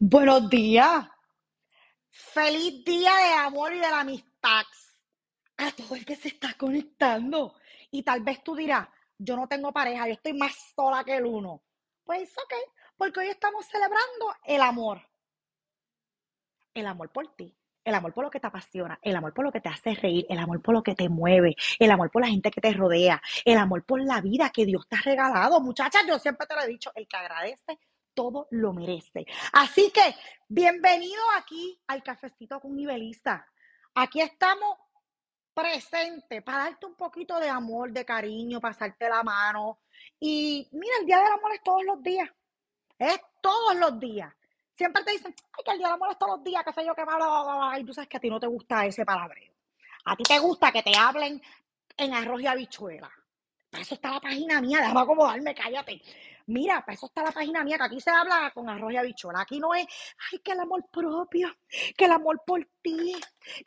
Buenos días. Feliz día de amor y de la amistad a todo el que se está conectando. Y tal vez tú dirás, yo no tengo pareja, yo estoy más sola que el uno. Pues ok, porque hoy estamos celebrando el amor. El amor por ti, el amor por lo que te apasiona, el amor por lo que te hace reír, el amor por lo que te mueve, el amor por la gente que te rodea, el amor por la vida que Dios te ha regalado. Muchachas, yo siempre te lo he dicho, el que agradece todo lo merece. Así que, bienvenido aquí al Cafecito con Nivelista. Aquí estamos presentes para darte un poquito de amor, de cariño, pasarte la mano. Y mira, el Día del Amor es todos los días. Es todos los días. Siempre te dicen, ay, que el Día del Amor es todos los días, qué sé yo, qué malo. Y tú sabes que a ti no te gusta ese palabreo. A ti te gusta que te hablen en arroz y habichuela. Para eso está la página mía, déjame acomodarme, cállate. Mira, para eso está la página mía, que aquí se habla con arroz y habichuela. Aquí no es, ay, que el amor propio, que el amor por ti,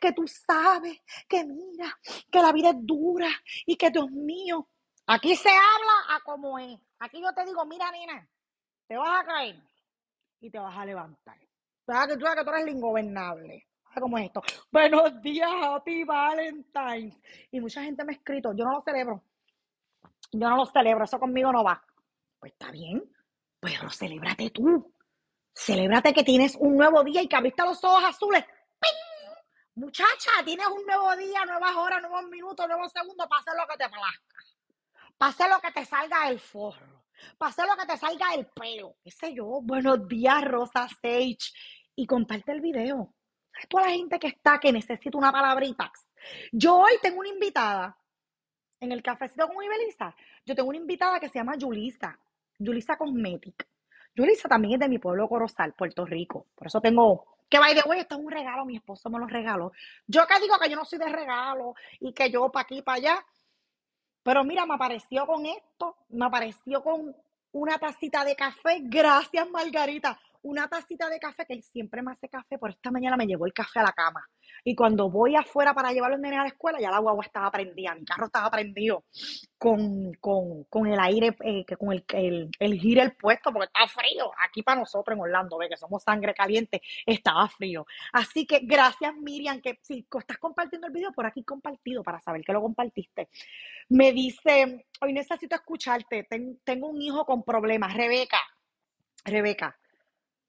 que tú sabes, que mira, que la vida es dura y que Dios mío. Aquí se habla a como es. Aquí yo te digo, mira, nena, te vas a caer y te vas a levantar. ¿Sabes que tú, que tú eres ingobernable? ¿Cómo es esto? Buenos días, Happy Valentine's. Y mucha gente me ha escrito, yo no lo celebro. Yo no lo celebro, eso conmigo no va. Pues está bien, pero celébrate tú. Celébrate que tienes un nuevo día y que abriste los ojos azules. ¡Ping! Muchacha, tienes un nuevo día, nuevas horas, nuevos minutos, nuevos segundos para lo que te plazca. Para lo que te salga el forro. Para lo que te salga el pelo. ¿Qué sé yo? Buenos días, Rosa Sage. Y comparte el video. ¿Sabes toda la gente que está que necesita una palabrita? Yo hoy tengo una invitada en el cafecito con Ibeliza. Yo tengo una invitada que se llama Yulisa. Yulisa Cosmetic. Yulisa también es de mi pueblo Corozal, Puerto Rico. Por eso tengo que by the way, esto es un regalo, mi esposo me lo regaló. Yo que digo que yo no soy de regalo y que yo para aquí para allá. Pero mira, me apareció con esto, me apareció con una tacita de café. Gracias, Margarita una tacita de café, que él siempre me hace café, por esta mañana me llevó el café a la cama. Y cuando voy afuera para llevar los nenes a la escuela, ya la guagua estaba prendida, mi carro estaba prendido con, con, el aire, eh, con el, el, el giro el puesto, porque estaba frío. Aquí para nosotros en Orlando, ve que somos sangre caliente, estaba frío. Así que gracias, Miriam, que si estás compartiendo el video, por aquí compartido para saber que lo compartiste. Me dice, hoy necesito escucharte, tengo un hijo con problemas, Rebeca. Rebeca,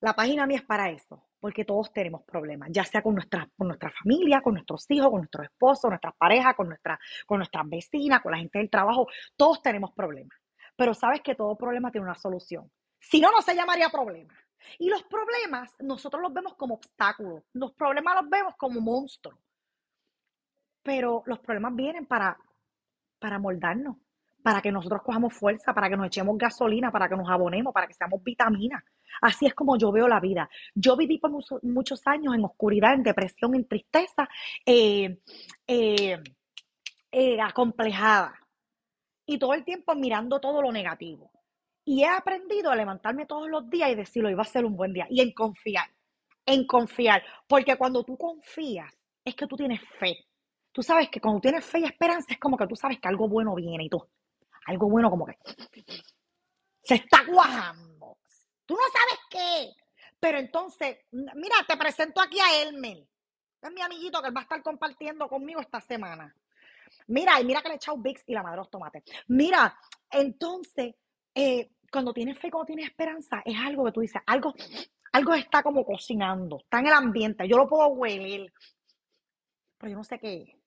la página mía es para eso, porque todos tenemos problemas, ya sea con nuestra, con familia, con nuestros hijos, con nuestros esposos, nuestras parejas, con, nuestra, con nuestras vecinas, con la gente del trabajo. Todos tenemos problemas. Pero sabes que todo problema tiene una solución. Si no, no se llamaría problema. Y los problemas nosotros los vemos como obstáculos, los problemas los vemos como monstruos. Pero los problemas vienen para, para moldarnos, para que nosotros cojamos fuerza, para que nos echemos gasolina, para que nos abonemos, para que seamos vitaminas. Así es como yo veo la vida. Yo viví por muchos años en oscuridad, en depresión, en tristeza, eh, eh, eh, acomplejada. Y todo el tiempo mirando todo lo negativo. Y he aprendido a levantarme todos los días y decirlo, iba a ser un buen día. Y en confiar, en confiar. Porque cuando tú confías, es que tú tienes fe. Tú sabes que cuando tienes fe y esperanza es como que tú sabes que algo bueno viene y tú, algo bueno como que se está cuajando. Tú no sabes qué. Pero entonces, mira, te presento aquí a Elmer. Es mi amiguito que va a estar compartiendo conmigo esta semana. Mira, y mira que le he echado y la madre de los tomates. Mira, entonces, eh, cuando tienes fe, cuando tienes esperanza, es algo que tú dices, algo, algo está como cocinando, está en el ambiente, yo lo puedo hueler, pero yo no sé qué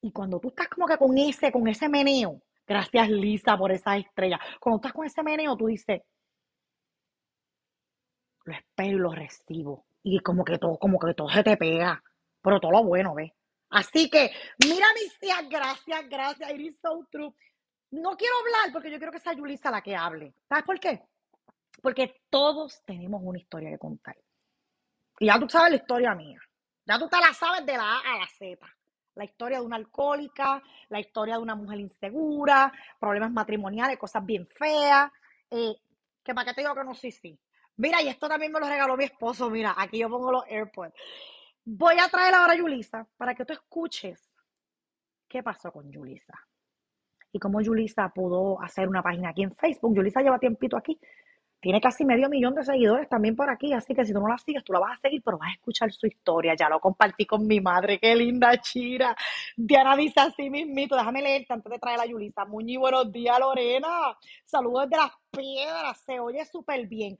Y cuando tú estás como que con ese, con ese meneo, Gracias, Lisa, por esa estrella. Cuando estás con ese meneo, tú dices, lo espero y lo recibo. Y como que todo, como que todo se te pega. Pero todo lo bueno, ¿ves? Así que, mira mis tías, gracias, gracias, Iris so true. No quiero hablar porque yo quiero que sea Yulisa la que hable. ¿Sabes por qué? Porque todos tenemos una historia que contar. Y ya tú sabes la historia mía. Ya tú te la sabes de la A a la Z la historia de una alcohólica, la historia de una mujer insegura, problemas matrimoniales, cosas bien feas. Eh, que para qué te digo que no sí, sí. Mira, y esto también me lo regaló mi esposo. Mira, aquí yo pongo los AirPods. Voy a traer ahora a Yulisa para que tú escuches qué pasó con Yulisa. Y cómo Yulisa pudo hacer una página aquí en Facebook. Yulisa lleva tiempito aquí Tiene casi medio millón de seguidores también por aquí, así que si tú no la sigues, tú la vas a seguir, pero vas a escuchar su historia. Ya lo compartí con mi madre, qué linda chira. Diana dice así mismito, déjame leerte antes de traer a Yulisa. Muy buenos días, Lorena. Saludos de las piedras, se oye súper bien.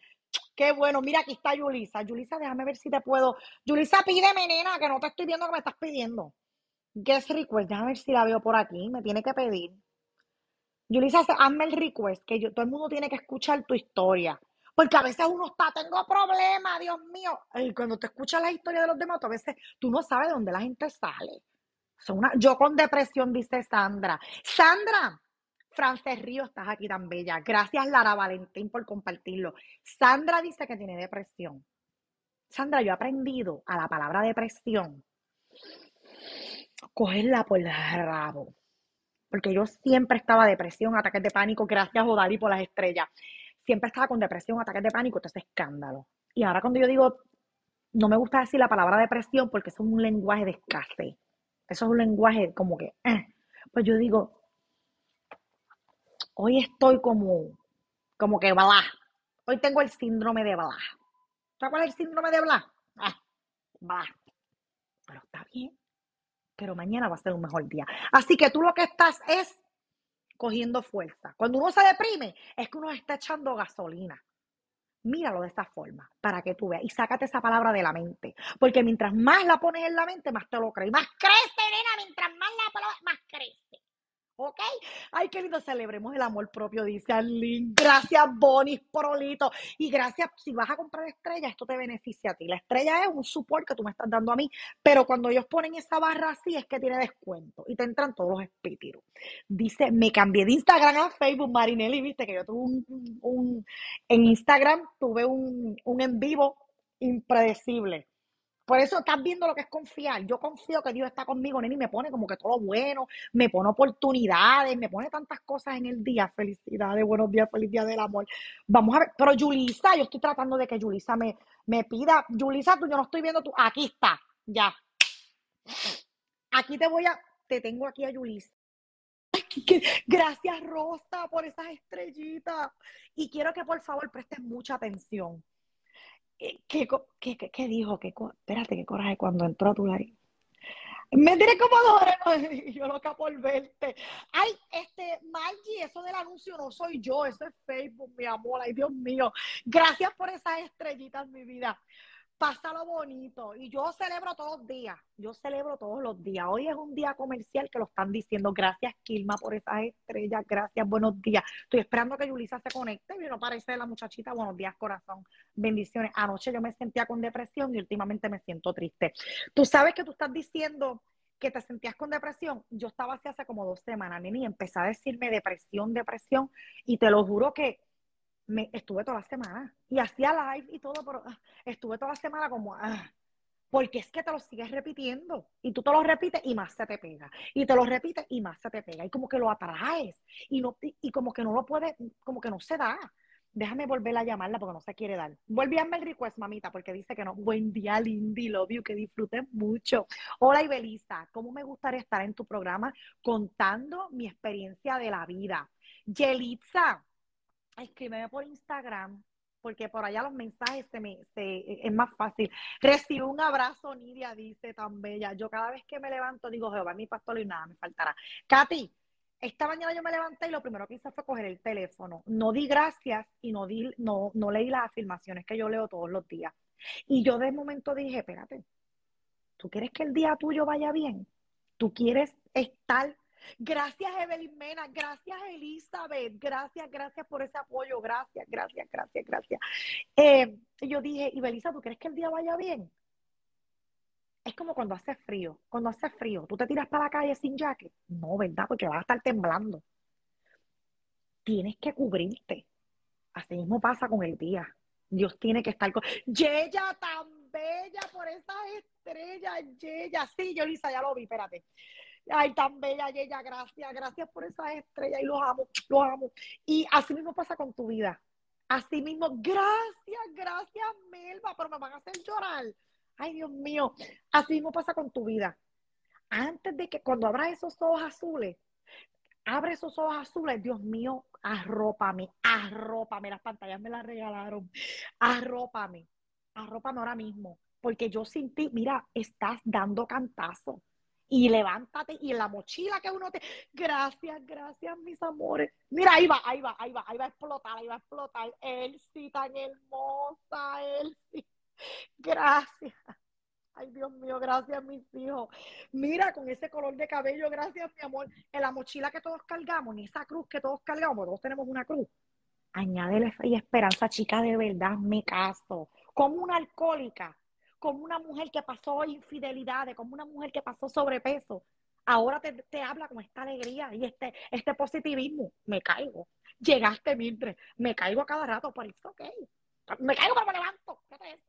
Qué bueno, mira, aquí está Yulisa. Yulisa, déjame ver si te puedo. Yulisa, pídeme, nena, que no te estoy viendo que me estás pidiendo. Guest request, déjame ver si la veo por aquí, me tiene que pedir. Yulisa, hazme el request, que yo, todo el mundo tiene que escuchar tu historia. Porque a veces uno está, tengo problemas, Dios mío. Y cuando te escuchas la historia de los demás, a veces tú no sabes de dónde la gente sale. Son una, yo con depresión, dice Sandra. Sandra, Frances Río, estás aquí tan bella. Gracias, Lara Valentín, por compartirlo. Sandra dice que tiene depresión. Sandra, yo he aprendido a la palabra depresión, cogerla por el rabo porque yo siempre estaba depresión, ataques de pánico, gracias Odali por las estrellas. Siempre estaba con depresión, ataques de pánico, ese escándalo. Y ahora cuando yo digo, no me gusta decir la palabra depresión porque eso es un lenguaje de escasez. Eso es un lenguaje como que, eh. pues yo digo, hoy estoy como, como que bla. Hoy tengo el síndrome de bla. ¿Sabes cuál es el síndrome de bla? Ah, bla. Pero está bien pero mañana va a ser un mejor día. Así que tú lo que estás es cogiendo fuerza. Cuando uno se deprime, es que uno está echando gasolina. Míralo de esta forma para que tú veas y sácate esa palabra de la mente. Porque mientras más la pones en la mente, más te lo crees. Más crece, nena, mientras más la palabra, más crece. ¿Ok? Ay, qué lindo, celebremos el amor propio, dice Arlene. Gracias, Bonis, Prolito. Y gracias, si vas a comprar estrella, esto te beneficia a ti. La estrella es un support que tú me estás dando a mí, pero cuando ellos ponen esa barra así es que tiene descuento y te entran todos los espíritus. Dice, me cambié de Instagram a Facebook, Marinelli, viste que yo tuve un, un en Instagram tuve un, un en vivo impredecible por eso estás viendo lo que es confiar. Yo confío que Dios está conmigo, nene, y me pone como que todo bueno, me pone oportunidades, me pone tantas cosas en el día. Felicidades, buenos días, feliz día del amor. Vamos a ver, pero Yulisa, yo estoy tratando de que Yulisa me, me pida, Yulisa, tú, yo no estoy viendo tú, aquí está, ya. Aquí te voy a, te tengo aquí a Yulisa. Gracias, Rosa, por esas estrellitas. Y quiero que por favor prestes mucha atención. Eh, ¿Qué, qué, qué, dijo? ¿Qué, espérate, qué coraje cuando entró a tu live. Me diré como y yo loca por verte. Ay, este, Margie, eso del anuncio no soy yo, eso es Facebook, mi amor. Ay, Dios mío. Gracias por esas estrellitas, mi vida pásalo bonito. Y yo celebro todos los días, yo celebro todos los días. Hoy es un día comercial que lo están diciendo. Gracias, Kilma, por esas estrellas. Gracias, buenos días. Estoy esperando que Yulisa se conecte. Y no parece la muchachita. Buenos días, corazón. Bendiciones. Anoche yo me sentía con depresión y últimamente me siento triste. Tú sabes que tú estás diciendo que te sentías con depresión. Yo estaba así hace como dos semanas, nene, y empecé a decirme depresión, depresión. Y te lo juro que me estuve toda la semana y hacía live y todo, pero ah, estuve toda la semana como, ah, porque es que te lo sigues repitiendo y tú te lo repites y más se te pega y te lo repites y más se te pega y como que lo atraes y no y, como que no lo puedes, como que no se da. Déjame volver a llamarla porque no se quiere dar. Vuelve a el request, mamita, porque dice que no. Buen día, Lindy, love you, que disfrutes mucho. Hola, Ibelisa, ¿cómo me gustaría estar en tu programa contando mi experiencia de la vida? Yelitza, escríbeme por Instagram, porque por allá los mensajes se me, se, es más fácil. Recibo un abrazo, Nidia, dice tan bella. Yo cada vez que me levanto digo, Jehová, mi pastor y nada me faltará. Katy, esta mañana yo me levanté y lo primero que hice fue coger el teléfono. No di gracias y no, di, no, no leí las afirmaciones que yo leo todos los días. Y yo de momento dije, espérate, ¿tú quieres que el día tuyo vaya bien? ¿Tú quieres estar Gracias, Evelyn Mena. Gracias, Elizabeth. Gracias, gracias por ese apoyo. Gracias, gracias, gracias, gracias. Eh, yo dije, y Belisa, ¿tú crees que el día vaya bien? Es como cuando hace frío. Cuando hace frío, ¿tú te tiras para la calle sin jacket? No, ¿verdad? Porque vas a estar temblando. Tienes que cubrirte. Así mismo pasa con el día. Dios tiene que estar con. Yeya, tan bella por esas estrellas, Yeya. Sí, yo, Lisa, ya lo vi, espérate. Ay, tan bella ella, gracias, gracias por esa estrella y los amo, los amo. Y así mismo pasa con tu vida. Así mismo, gracias, gracias, Melba, pero me van a hacer llorar. Ay, Dios mío, así mismo pasa con tu vida. Antes de que cuando abras esos ojos azules, abre esos ojos azules, Dios mío, arrópame, arrópame, las pantallas me las regalaron, arrópame, arrópame ahora mismo, porque yo sin ti, mira, estás dando cantazo. Y levántate y en la mochila que uno te. Gracias, gracias, mis amores. Mira, ahí va, ahí va, ahí va, ahí va a explotar, ahí va a explotar. Elsie, tan hermosa, Elsie. Gracias. Ay, Dios mío, gracias, mis hijos. Mira, con ese color de cabello, gracias, mi amor. En la mochila que todos cargamos, en esa cruz que todos cargamos, todos tenemos una cruz. Añádele fe y esperanza, chica, de verdad, me caso. Como una alcohólica, como una mujer que pasó infidelidades, como una mujer que pasó sobrepeso. Ahora te, habla con esta alegría y este, este positivismo. Me caigo. Llegaste, Mildred. Me caigo a cada rato, por eso, ok. Me caigo, pero me levanto. ¿Qué es?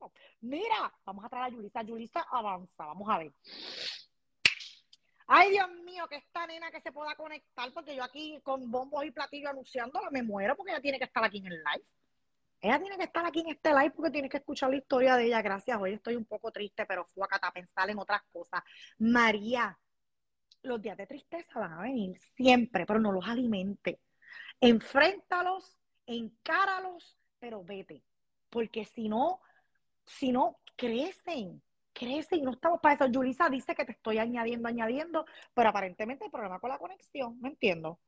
Mira, vamos a traer a Yulisa. Yulisa avanza, vamos a ver. Ay, Dios mío, que esta nena que se pueda conectar, porque yo aquí con bombos y platillos anunciándola me muero porque ella tiene que estar aquí en el live. Ella tiene que estar aquí en este live porque tiene que escuchar la historia de ella. Gracias. Hoy estoy un poco triste, pero fue a pensar en otras cosas. María, los días de tristeza van a venir siempre, pero no los alimente. Enfréntalos, encáralos, pero vete porque si no, si no, crecen, crecen no estamos para eso. Julisa dice que te estoy añadiendo, añadiendo, pero aparentemente hay problema con la conexión, no entiendo.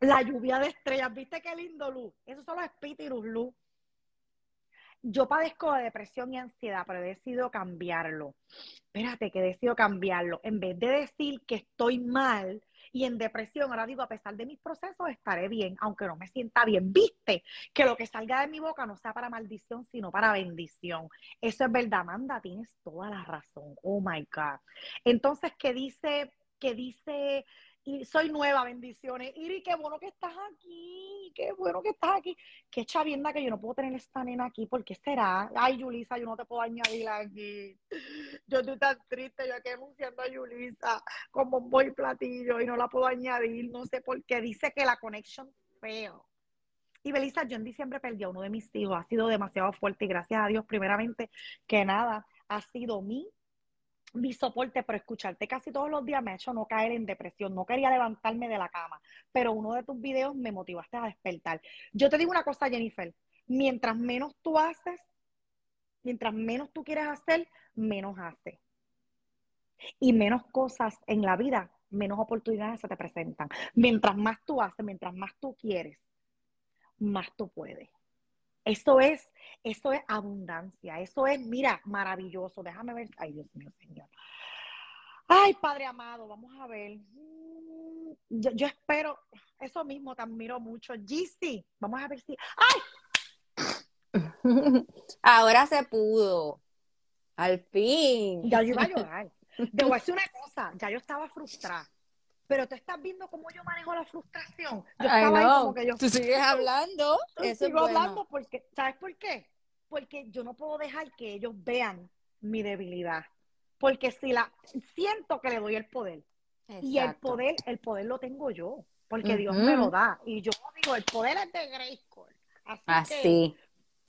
La lluvia de estrellas, ¿viste qué lindo, Luz? Esos son los espíritus, Luz. Yo padezco de depresión y ansiedad, pero he decidido cambiarlo. Espérate, que he decidido cambiarlo. En vez de decir que estoy mal, y en depresión, ahora digo, a pesar de mis procesos, estaré bien, aunque no me sienta bien. Viste que lo que salga de mi boca no sea para maldición, sino para bendición. Eso es verdad, Amanda, tienes toda la razón. Oh my God. Entonces, ¿qué dice? ¿Qué dice y soy nueva, bendiciones. Iri, qué bueno que estás aquí, qué bueno que estás aquí. Qué chavienda que yo no puedo tener esta nena aquí, ¿por qué será? Ay, Yulisa, yo no te puedo añadir aquí. Yo estoy tan triste, yo aquí anunciando a Yulisa como un boy platillo y no la puedo añadir, no sé por qué. Dice que la conexión feo. Y Belisa, yo en diciembre perdí a uno de mis hijos, ha sido demasiado fuerte y gracias a Dios, primeramente, que nada, ha sido mi mi soporte, pero escucharte casi todos los días me ha hecho no caer en depresión. No quería levantarme de la cama, pero uno de tus videos me motivaste a despertar. Yo te digo una cosa, Jennifer, mientras menos tú haces, mientras menos tú quieres hacer, menos haces. Y menos cosas en la vida, menos oportunidades se te presentan. Mientras más tú haces, mientras más tú quieres, más tú puedes. Eso es, eso es abundancia, eso es, mira, maravilloso. Déjame ver, ay Dios mío, Señor. Ay, Padre amado, vamos a ver. Mm, yo, espero, eso mismo te admiro mucho. GC, vamos a ver si. ¡Ay! Ahora se pudo. Al fin. Ya yo iba a llorar. Debo decir una cosa, ya yo estaba frustrada. Pero tú estás viendo cómo yo manejo la frustración. Yo estaba ahí como que yo. Tú sigues hablando. Eso sigo hablando porque, ¿sabes por qué? Porque yo no puedo dejar que ellos vean mi debilidad. Porque si la siento que le doy el poder. Y el poder, el poder lo tengo yo. Porque Dios me lo da. Y yo digo, el poder es de Grayskull. Así, Así.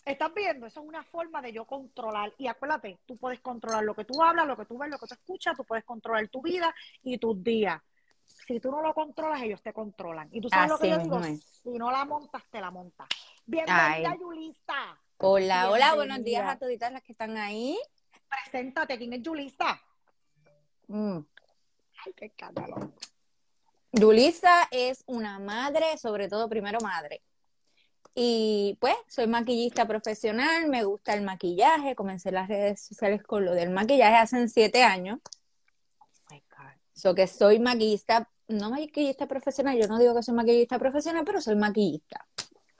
que estás viendo, eso es una forma de yo controlar. Y acuérdate, tú puedes controlar lo que tú hablas, lo que tú ves, lo que tú escuchas, tú puedes controlar tu vida y tus días si tú no lo controlas, ellos te controlan. Y tú sabes lo que yo digo, si no la montas, te la montas. Bienvenida, Yulisa. Hola, hola, buenos días a todas las que están ahí. Preséntate, ¿quién es Yulisa? Mm. Ay, qué escándalo. Yulisa es una madre, sobre todo primero madre. Y pues soy maquillista profesional, me gusta el maquillaje, comencé las redes sociales con lo del maquillaje hace siete años. So que soy maquillista, no maquillista profesional, yo no digo que soy maquillista profesional, pero soy maquillista.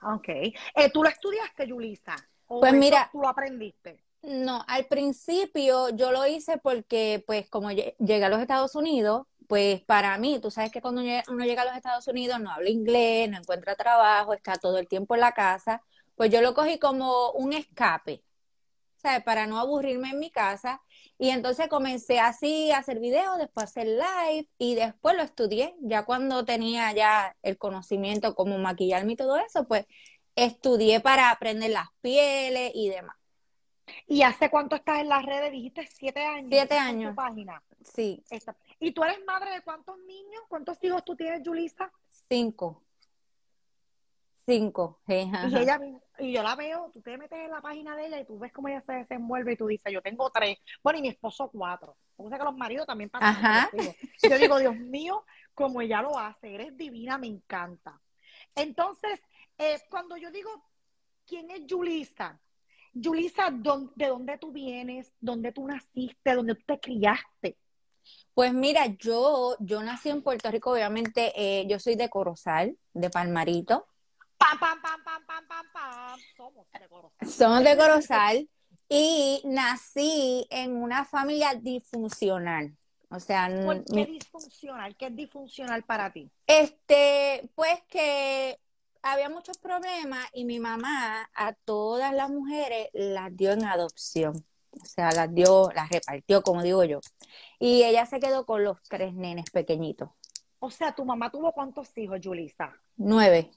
Ok. Eh, ¿Tú lo estudiaste, Yulisa? pues mira. ¿Tú lo aprendiste? No, al principio yo lo hice porque, pues, como llegué a los Estados Unidos, pues para mí, tú sabes que cuando uno llega a los Estados Unidos no habla inglés, no encuentra trabajo, está todo el tiempo en la casa, pues yo lo cogí como un escape, ¿sabes? Para no aburrirme en mi casa y entonces comencé así a hacer videos, después a hacer live y después lo estudié. Ya cuando tenía ya el conocimiento cómo maquillarme y todo eso, pues estudié para aprender las pieles y demás. ¿Y hace cuánto estás en las redes? Dijiste siete años. Siete años. página. Sí. ¿Y tú eres madre de cuántos niños? ¿Cuántos hijos tú tienes, Julisa? Cinco. Cinco. Y ella y yo la veo, tú te metes en la página de ella y tú ves cómo ella se desenvuelve y tú dices, yo tengo tres. Bueno, y mi esposo cuatro. O sea que los maridos también pasan. Yo digo, Dios mío, como ella lo hace, eres divina, me encanta. Entonces, eh, cuando yo digo, ¿quién es Julisa? Julisa, ¿de dónde tú vienes? ¿Dónde tú naciste? ¿Dónde tú te criaste? Pues mira, yo, yo nací en Puerto Rico, obviamente, eh, yo soy de Corozal, de Palmarito. Pam, pam, pam, pam, pam, pam, pam. Somos de Corozal. Somos de Corozal y nací en una familia disfuncional. O sea, ¿Por qué disfuncional? ¿Qué es disfuncional para ti? Este, pues que había muchos problemas y mi mamá a todas las mujeres las dio en adopción. O sea, las dio, las repartió, como digo yo. Y ella se quedó con los tres nenes pequeñitos. O sea, ¿tu mamá tuvo cuántos hijos, Julisa? Nueve.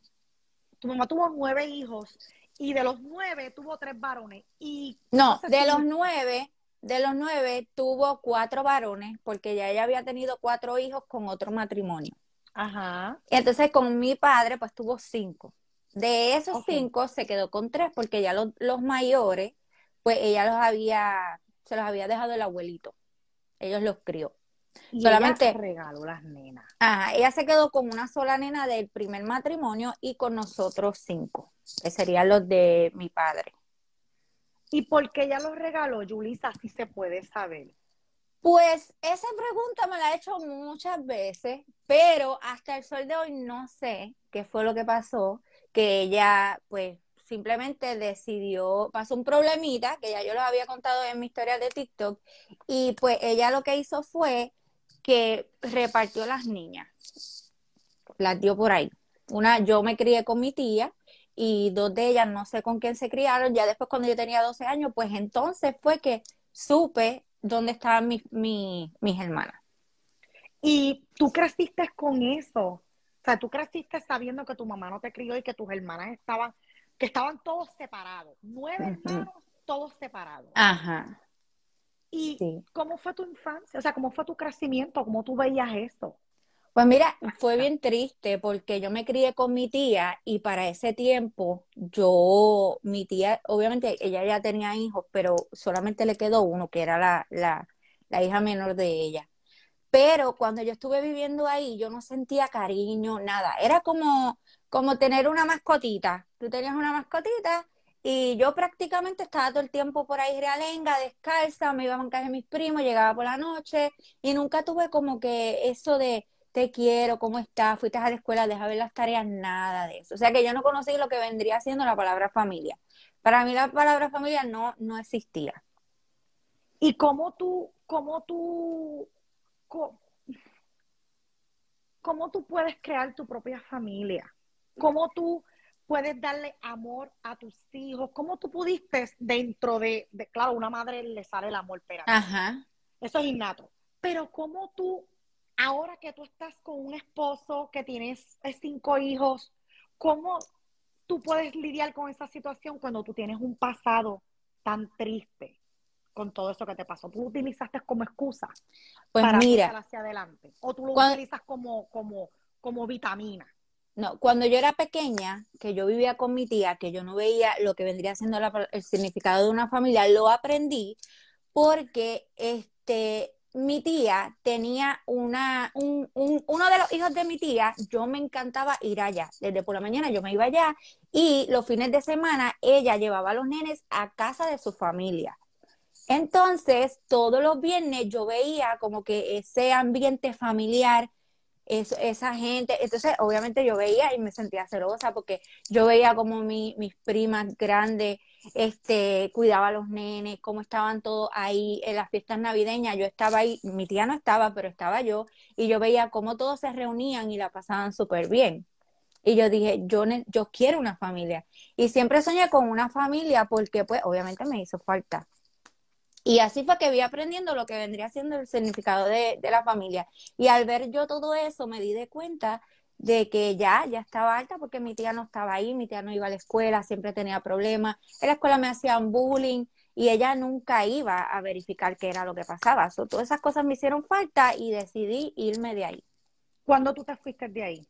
Tu mamá tuvo nueve hijos y de los nueve tuvo tres varones. Y no, de los nueve, de los nueve tuvo cuatro varones porque ya ella había tenido cuatro hijos con otro matrimonio. Ajá. Y entonces con mi padre pues tuvo cinco. De esos cinco se quedó con tres porque ya los, los mayores pues ella los había, se los había dejado el abuelito. Ellos los crió. Y Solamente ella regaló las nenas. Ajá, ella se quedó con una sola nena del primer matrimonio y con nosotros cinco, que serían los de mi padre. ¿Y por qué ella los regaló, Julisa? Si se puede saber. Pues esa pregunta me la he hecho muchas veces, pero hasta el sol de hoy no sé qué fue lo que pasó, que ella pues simplemente decidió, pasó un problemita, que ya yo lo había contado en mi historia de TikTok, y pues ella lo que hizo fue que repartió las niñas, las dio por ahí. Una, yo me crié con mi tía y dos de ellas no sé con quién se criaron, ya después cuando yo tenía 12 años, pues entonces fue que supe dónde estaban mis, mis, mis hermanas. Y tú creciste con eso. O sea, tú creciste sabiendo que tu mamá no te crió y que tus hermanas estaban que estaban todos separados, nueve hermanos, todos separados. Ajá. ¿Y cómo fue tu infancia? O sea, ¿cómo fue tu crecimiento? ¿Cómo tú veías eso? Pues mira, fue bien triste porque yo me crié con mi tía y para ese tiempo yo, mi tía, obviamente ella ya tenía hijos, pero solamente le quedó uno, que era la, la, la hija menor de ella. Pero cuando yo estuve viviendo ahí, yo no sentía cariño, nada. Era como, como tener una mascotita. Tú tenías una mascotita y yo prácticamente estaba todo el tiempo por ahí realenga, descalza, me iba a bancar de mis primos, llegaba por la noche y nunca tuve como que eso de te quiero, ¿cómo estás? Fuiste a la escuela, deja ver las tareas, nada de eso. O sea que yo no conocí lo que vendría siendo la palabra familia. Para mí la palabra familia no, no existía. ¿Y cómo tú, cómo tú, cómo tú puedes crear tu propia familia? cómo tú puedes darle amor a tus hijos, cómo tú pudiste dentro de, claro, una madre le sale el amor, pero eso es innato, pero cómo tú, ahora que tú estás con un esposo que tienes cinco hijos, cómo tú puedes lidiar con esa situación cuando tú tienes un pasado tan triste con todo eso que te pasó? ¿Tú lo utilizaste como excusa pues para mira, hacia adelante? ¿O tú lo utilizas como, como, como vitamina? No, cuando yo era pequeña, que yo vivía con mi tía, que yo no veía lo que vendría siendo el significado de una familia, lo aprendí porque este, mi tía tenía una, un, uno de los hijos de mi tía, yo me encantaba ir allá. Desde por la mañana yo me iba allá y los fines de semana ella llevaba a los nenes a casa de su familia. Entonces, todos los viernes yo veía como que ese ambiente familiar esa gente, entonces obviamente yo veía y me sentía celosa porque yo veía como mis primas grandes este, cuidaba a los nenes, cómo estaban todos ahí en las fiestas navideñas, yo estaba ahí, mi tía no estaba, pero estaba yo, y yo veía cómo todos se reunían y la pasaban súper bien. Y yo dije, yo, yo quiero una familia. Y siempre soñé con una familia porque pues obviamente me hizo falta. Y así fue que vi aprendiendo lo que vendría siendo el significado de, la familia. Y al ver yo todo eso, me di de cuenta de que ya, ya estaba alta porque mi tía no estaba ahí, mi tía no iba a la escuela, siempre tenía problemas. En la escuela me hacían bullying, y ella nunca iba a verificar qué era lo que pasaba. So, todas esas cosas me hicieron falta y decidí irme de ahí. ¿Cuándo tú te fuiste de ahí?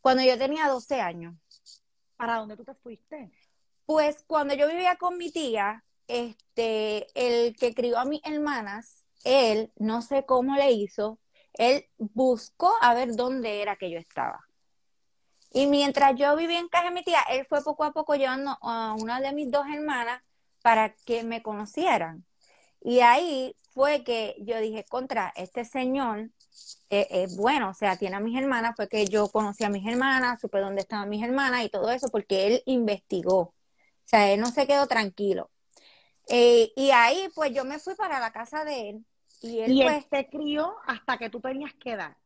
Cuando yo tenía 12 años. ¿Para dónde tú te fuiste? Pues cuando yo vivía con mi tía, este, el que crió a mis hermanas, él, no sé cómo le hizo, él buscó a ver dónde era que yo estaba. Y mientras yo vivía en casa de mi tía, él fue poco a poco llevando a una de mis dos hermanas para que me conocieran. Y ahí fue que yo dije, contra, este señor es bueno, o sea, tiene a mis hermanas, fue que yo conocí a mis hermanas, supe dónde estaban mis hermanas y todo eso, porque él investigó. O sea, él no se quedó tranquilo. Eh, y ahí, pues yo me fui para la casa de él. Y él, y pues, él te crió hasta que tú tenías que edad.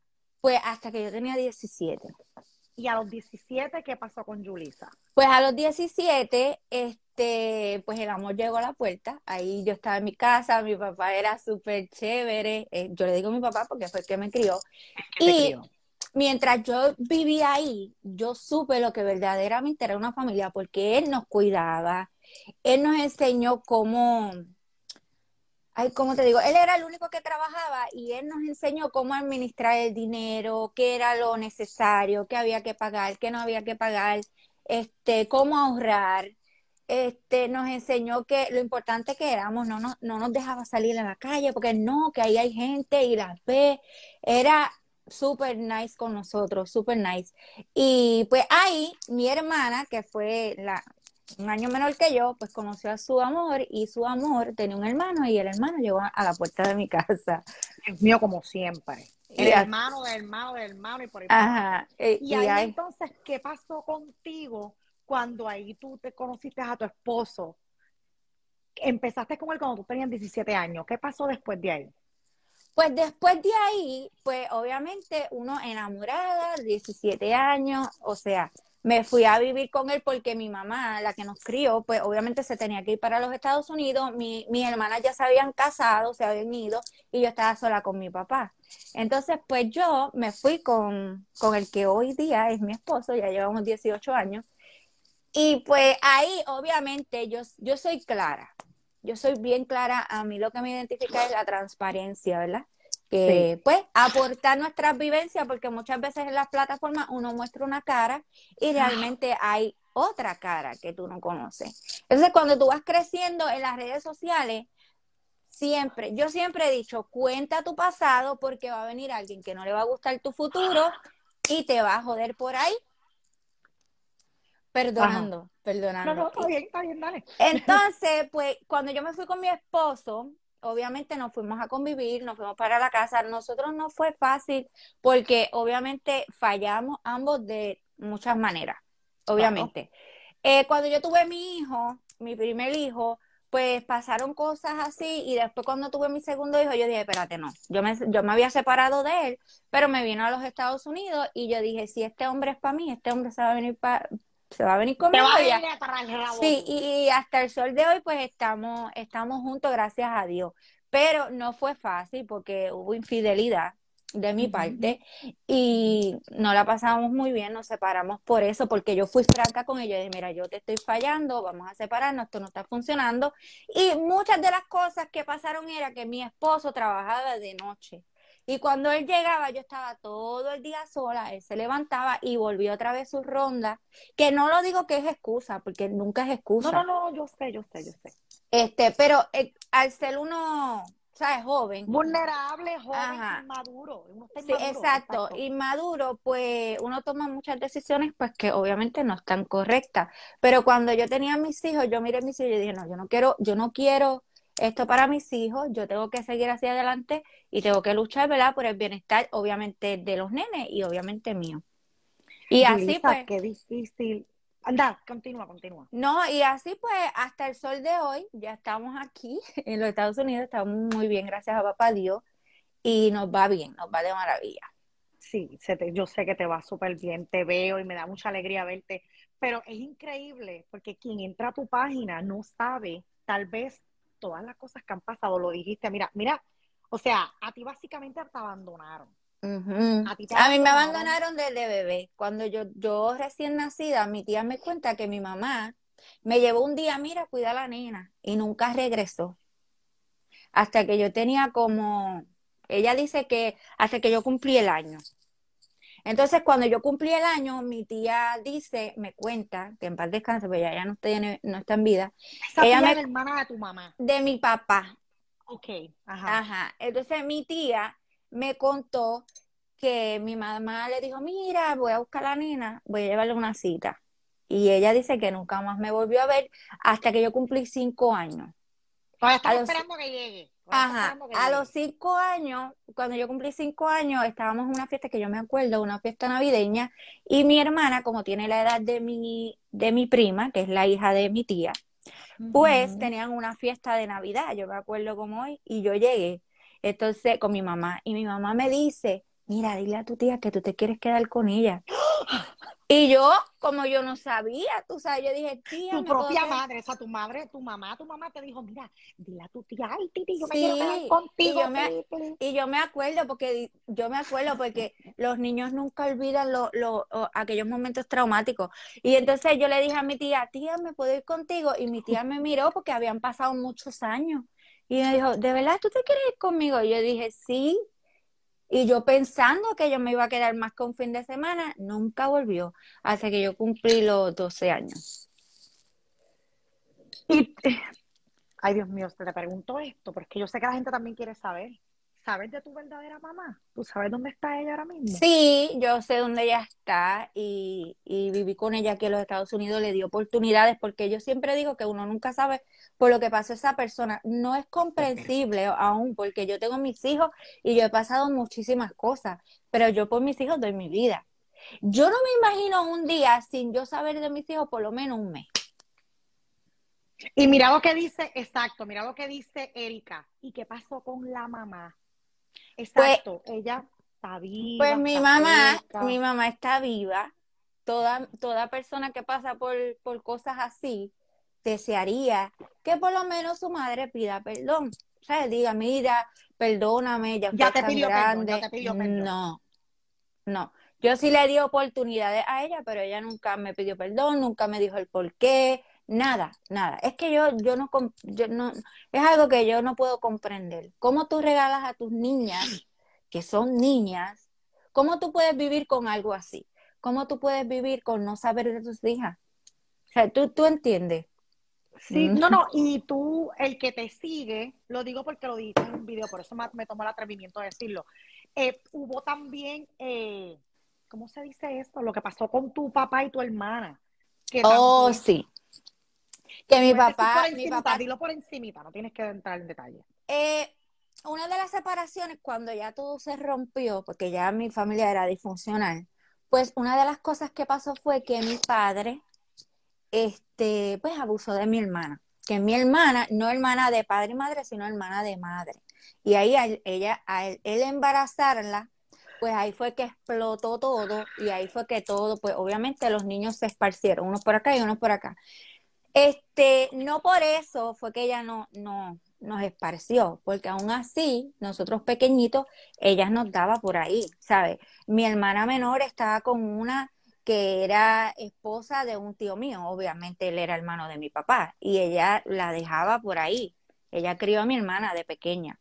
Pues hasta que yo tenía 17. ¿Y a los 17 qué pasó con Julisa? Pues a los 17, este, pues el amor llegó a la puerta. Ahí yo estaba en mi casa, mi papá era súper chévere. Eh, yo le digo a mi papá porque fue el que me crió. ¿Qué y crió? mientras yo vivía ahí, yo supe lo que verdaderamente era una familia porque él nos cuidaba, él nos enseñó cómo, ay, ¿cómo te digo? Él era el único que trabajaba y él nos enseñó cómo administrar el dinero, qué era lo necesario, qué había que pagar, qué no había que pagar, este, cómo ahorrar. Este, nos enseñó que lo importante que éramos, no, no, no nos dejaba salir a la calle, porque no, que ahí hay gente y las ve. Era súper nice con nosotros, súper nice. Y pues ahí mi hermana, que fue la, un año menor que yo, pues conoció a su amor y su amor tenía un hermano y el hermano llegó a, a la puerta de mi casa. Dios mío, como siempre. El Y hermano del hermano del hermano y por ahí. Ajá. eh, Y y ahí ahí- entonces, ¿qué pasó contigo cuando ahí tú te conociste a tu esposo? Empezaste con él cuando tú tenías 17 años. ¿Qué pasó después de ahí? Pues después de ahí, pues obviamente uno enamorada, 17 años, o sea, me fui a vivir con él porque mi mamá, la que nos crió, pues obviamente se tenía que ir para los Estados Unidos, mi, mis hermanas ya se habían casado, se habían ido y yo estaba sola con mi papá. Entonces, pues yo me fui con, con el que hoy día es mi esposo, ya llevamos 18 años, y pues ahí obviamente yo, yo soy clara, yo soy bien clara, a mí lo que me identifica es la transparencia, ¿verdad? Pues aportar nuestras vivencias, porque muchas veces en las plataformas uno muestra una cara y realmente hay otra cara que tú no conoces. Entonces, cuando tú vas creciendo en las redes sociales, siempre, yo siempre he dicho, cuenta tu pasado porque va a venir alguien que no le va a gustar tu futuro y te va a joder por ahí. Perdonando, perdonando. No, no, está bien, está bien, dale. Entonces, pues cuando yo me fui con mi esposo, obviamente nos fuimos a convivir, nos fuimos para la casa. Nosotros no fue fácil porque obviamente fallamos ambos de muchas maneras, obviamente. Eh, cuando yo tuve mi hijo, mi primer hijo, pues pasaron cosas así y después cuando tuve mi segundo hijo yo dije, espérate, no, yo me, yo me había separado de él, pero me vino a los Estados Unidos y yo dije, si este hombre es para mí, este hombre se va a venir para... Se va a venir Te conmigo va a y ya- venir a agarrar el rabo. Sí, y, y hasta el sol de hoy pues estamos, estamos juntos, gracias a Dios. Pero no fue fácil porque hubo infidelidad de mi parte y no la pasamos muy bien, nos separamos por eso, porque yo fui franca con ella y dije, mira, yo te estoy fallando, vamos a separarnos, esto no está funcionando. Y muchas de las cosas que pasaron era que mi esposo trabajaba de noche. Y cuando él llegaba, yo estaba todo el día sola, él se levantaba y volvía otra vez su ronda, que no lo digo que es excusa, porque nunca es excusa. No, no, no, yo sé, yo sé, yo sé. Este, pero eh, al ser uno, ¿sabes? Joven. Vulnerable, joven, inmaduro. Uno está Sí, inmaduro, exacto. Inmaduro, pues uno toma muchas decisiones pues que obviamente no están correctas. Pero cuando yo tenía mis hijos, yo miré a mis hijos y dije, no, yo no quiero, yo no quiero esto para mis hijos, yo tengo que seguir hacia adelante y tengo que luchar, ¿verdad? Por el bienestar, obviamente, de los nenes y obviamente mío. Y así pues. qué difícil. Anda, continúa, continúa. No, y así pues hasta el sol de hoy ya estamos aquí en los Estados Unidos, estamos muy bien, gracias a papá Dios, y nos va bien, nos va de maravilla. Sí, se te- yo sé que te va súper bien, te veo y me da mucha alegría verte, pero es increíble porque quien entra a tu página no sabe tal vez todas las cosas que han pasado, lo dijiste, mira, mira, o sea, a ti básicamente te abandonaron. A ti te A mí me abandonaron. abandonaron desde bebé. Cuando yo, yo recién nacida, mi tía me cuenta que mi mamá Me llevó un día, mira, cuida a la nena y nunca regresó. Hasta que yo tenía como, ella dice que hasta que yo cumplí el año. Entonces, cuando yo cumplí el año, mi tía dice, me cuenta, que en paz descanse, porque ya, ya no, está en vida. Esa Ella tía me- la hermana de tu mamá. De mi papá. Ok, ajá. Ajá. Entonces, mi tía me contó que mi mamá le dijo, mira, voy a buscar a la nena, voy a llevarle una cita. Y ella dice que nunca más me volvió a ver hasta que yo cumplí cinco años. Todavía estamos a los- esperando que llegue. Ajá, que a llegue. los cinco años, cuando yo cumplí cinco años, estábamos en una fiesta que yo me acuerdo, una fiesta navideña, y mi hermana, como tiene la edad de mi, de mi prima, que es la hija de mi tía, pues tenían una fiesta de Navidad, yo me acuerdo como hoy, y yo llegué, entonces, con mi mamá, y mi mamá me dice, mira, dile a tu tía que tú te quieres quedar con ella. Y yo, como yo no sabía, tú sabes, yo dije, tía, Tu ¿me puedo propia quedar?" madre, o sea, tu madre, tu mamá, tu mamá te dijo, mira, dile a tu tía, ay, Titi, yo me Sí, quiero quedar y contigo, yo me- please, please". Y yo me acuerdo, porque yo me acuerdo porque los niños nunca olvidan lo- lo- aquellos momentos traumáticos. Y entonces yo le dije a mi tía, tía, ¿me puedo ir contigo? Y mi tía me miró porque habían pasado muchos años. Y me dijo, ¿de verdad tú te quieres ir conmigo? Y yo dije, sí. Y yo pensando que yo me iba a quedar más que un fin de semana, nunca volvió hasta que yo cumplí los 12 años. Y, ay, Dios mío, te pregunto esto, porque yo sé que la gente también quiere saber. ¿Sabes de tu verdadera mamá? ¿Tú sabes dónde está ella ahora mismo? Sí, yo sé dónde ella está y, y viví con ella aquí en los Estados Unidos, le di oportunidades porque yo siempre digo que uno nunca sabe por lo que pasó esa persona. No es comprensible aún porque yo tengo mis hijos y yo he pasado muchísimas cosas, pero yo por mis hijos doy mi vida. Yo no me imagino un día sin yo saber de mis hijos por lo menos un mes. Y mira lo que dice, exacto, mira lo que dice Erika. ¿Y qué pasó con la mamá? Exacto, ella está viva. Pues mi mamá, cerca. mi mamá está viva. Toda, toda persona que pasa por, por cosas así desearía que por lo menos su madre pida perdón. O sea, diga, mira, perdóname, ya Ya te pidió perdón, grande. ya te pidió perdón. No, no. Yo sí le di oportunidades a ella, pero ella nunca me pidió perdón, nunca me dijo el por qué, nada, nada. Es que yo, yo no, yo no, es algo que yo no puedo comprender. ¿Cómo tú regalas a tus niñas, que son niñas, cómo tú puedes vivir con algo así? ¿Cómo tú puedes vivir con no saber de tus hijas? O sea, tú, tú entiendes. Sí, Mm. no, no, y tú, el que te sigue, lo digo porque lo dijiste en un video, por eso me, me tomo el atrevimiento de decirlo. Eh, hubo también, eh, ¿cómo se dice esto? Lo que pasó con tu papá y tu hermana. Que Oh, también- sí. Que mi papá, por mi papá dilo por encimita, no tienes que entrar en detalle. Eh, una de las separaciones, cuando ya todo se rompió, porque ya mi familia era disfuncional, pues una de las cosas que pasó fue que mi padre, este, pues abusó de mi hermana, que mi hermana, no hermana de padre y madre, sino hermana de madre. Y ahí ella, a él, él embarazarla, pues ahí fue que explotó todo y ahí fue que todo, pues obviamente los niños se esparcieron, unos por acá y unos por acá. Este, no por eso fue que ella no, no nos esparció, porque aún así, nosotros pequeñitos, ella nos daba por ahí, ¿sabes? Mi hermana menor estaba con una que era esposa de un tío mío, obviamente él era hermano de mi papá, y ella la dejaba por ahí. Ella crió a mi hermana de pequeña.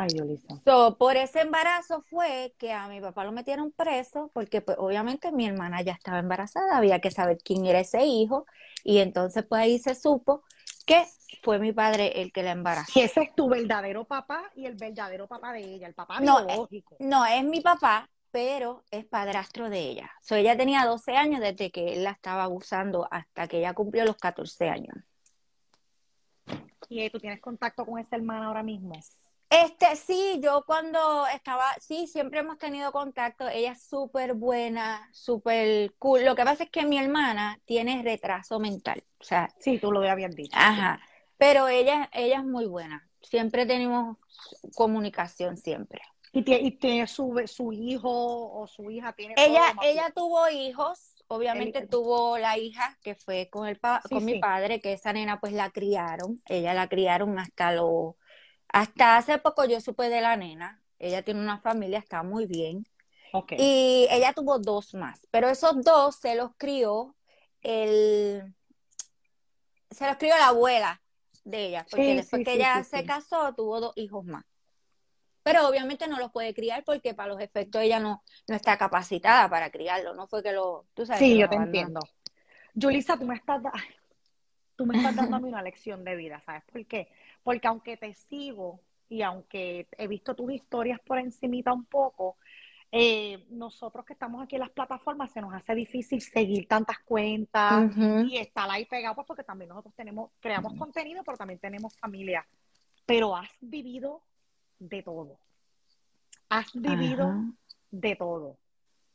Ay, Yolisa. So, por ese embarazo fue que a mi papá lo metieron preso, porque pues obviamente mi hermana ya estaba embarazada, había que saber quién era ese hijo, y entonces pues ahí se supo que fue mi padre el que la embarazó. Y ese es tu verdadero papá y el verdadero papá de ella, el papá No, biológico. No, es mi papá, pero es padrastro de ella. So, ella tenía 12 años desde que él la estaba abusando hasta que ella cumplió los 14 años. Y eh, tú tienes contacto con esa hermana ahora mismo. Este, sí, yo cuando estaba, sí, siempre hemos tenido contacto. Ella es súper buena, súper cool. Lo que pasa es que mi hermana tiene retraso mental. O sea, Sí, tú lo habías dicho. ajá. Pero ella, ella es muy buena. Siempre tenemos comunicación, siempre. Y tiene, y tiene su, su hijo o su hija, tiene Ella, ella tuvo hijos, obviamente tuvo la hija que fue con el pa- Sí, con mi padre, que esa nena pues la criaron, ella la criaron hasta lo, hasta hace poco yo supe de la nena, ella tiene una familia, está muy bien, Ok. y ella tuvo dos más, pero esos dos se los crió el, se lo escribió la abuela de ella, porque Sí, después sí, que sí, ella se casó, tuvo dos hijos más. Pero obviamente no los puede criar porque para los efectos ella no, no está capacitada para criarlo, no fue que lo, tú sabes, Sí, yo los te abandonó. entiendo. Yulisa, tú me estás, da- tú me estás dando a mí una lección de vida, ¿sabes por qué? Porque aunque te sigo y aunque he visto tus historias por encimita un poco, eh, nosotros que estamos aquí en las plataformas se nos hace difícil seguir tantas cuentas y estar ahí pegados pues, porque también nosotros tenemos, creamos contenido, pero también tenemos familia. Pero has vivido de todo. Has vivido de todo.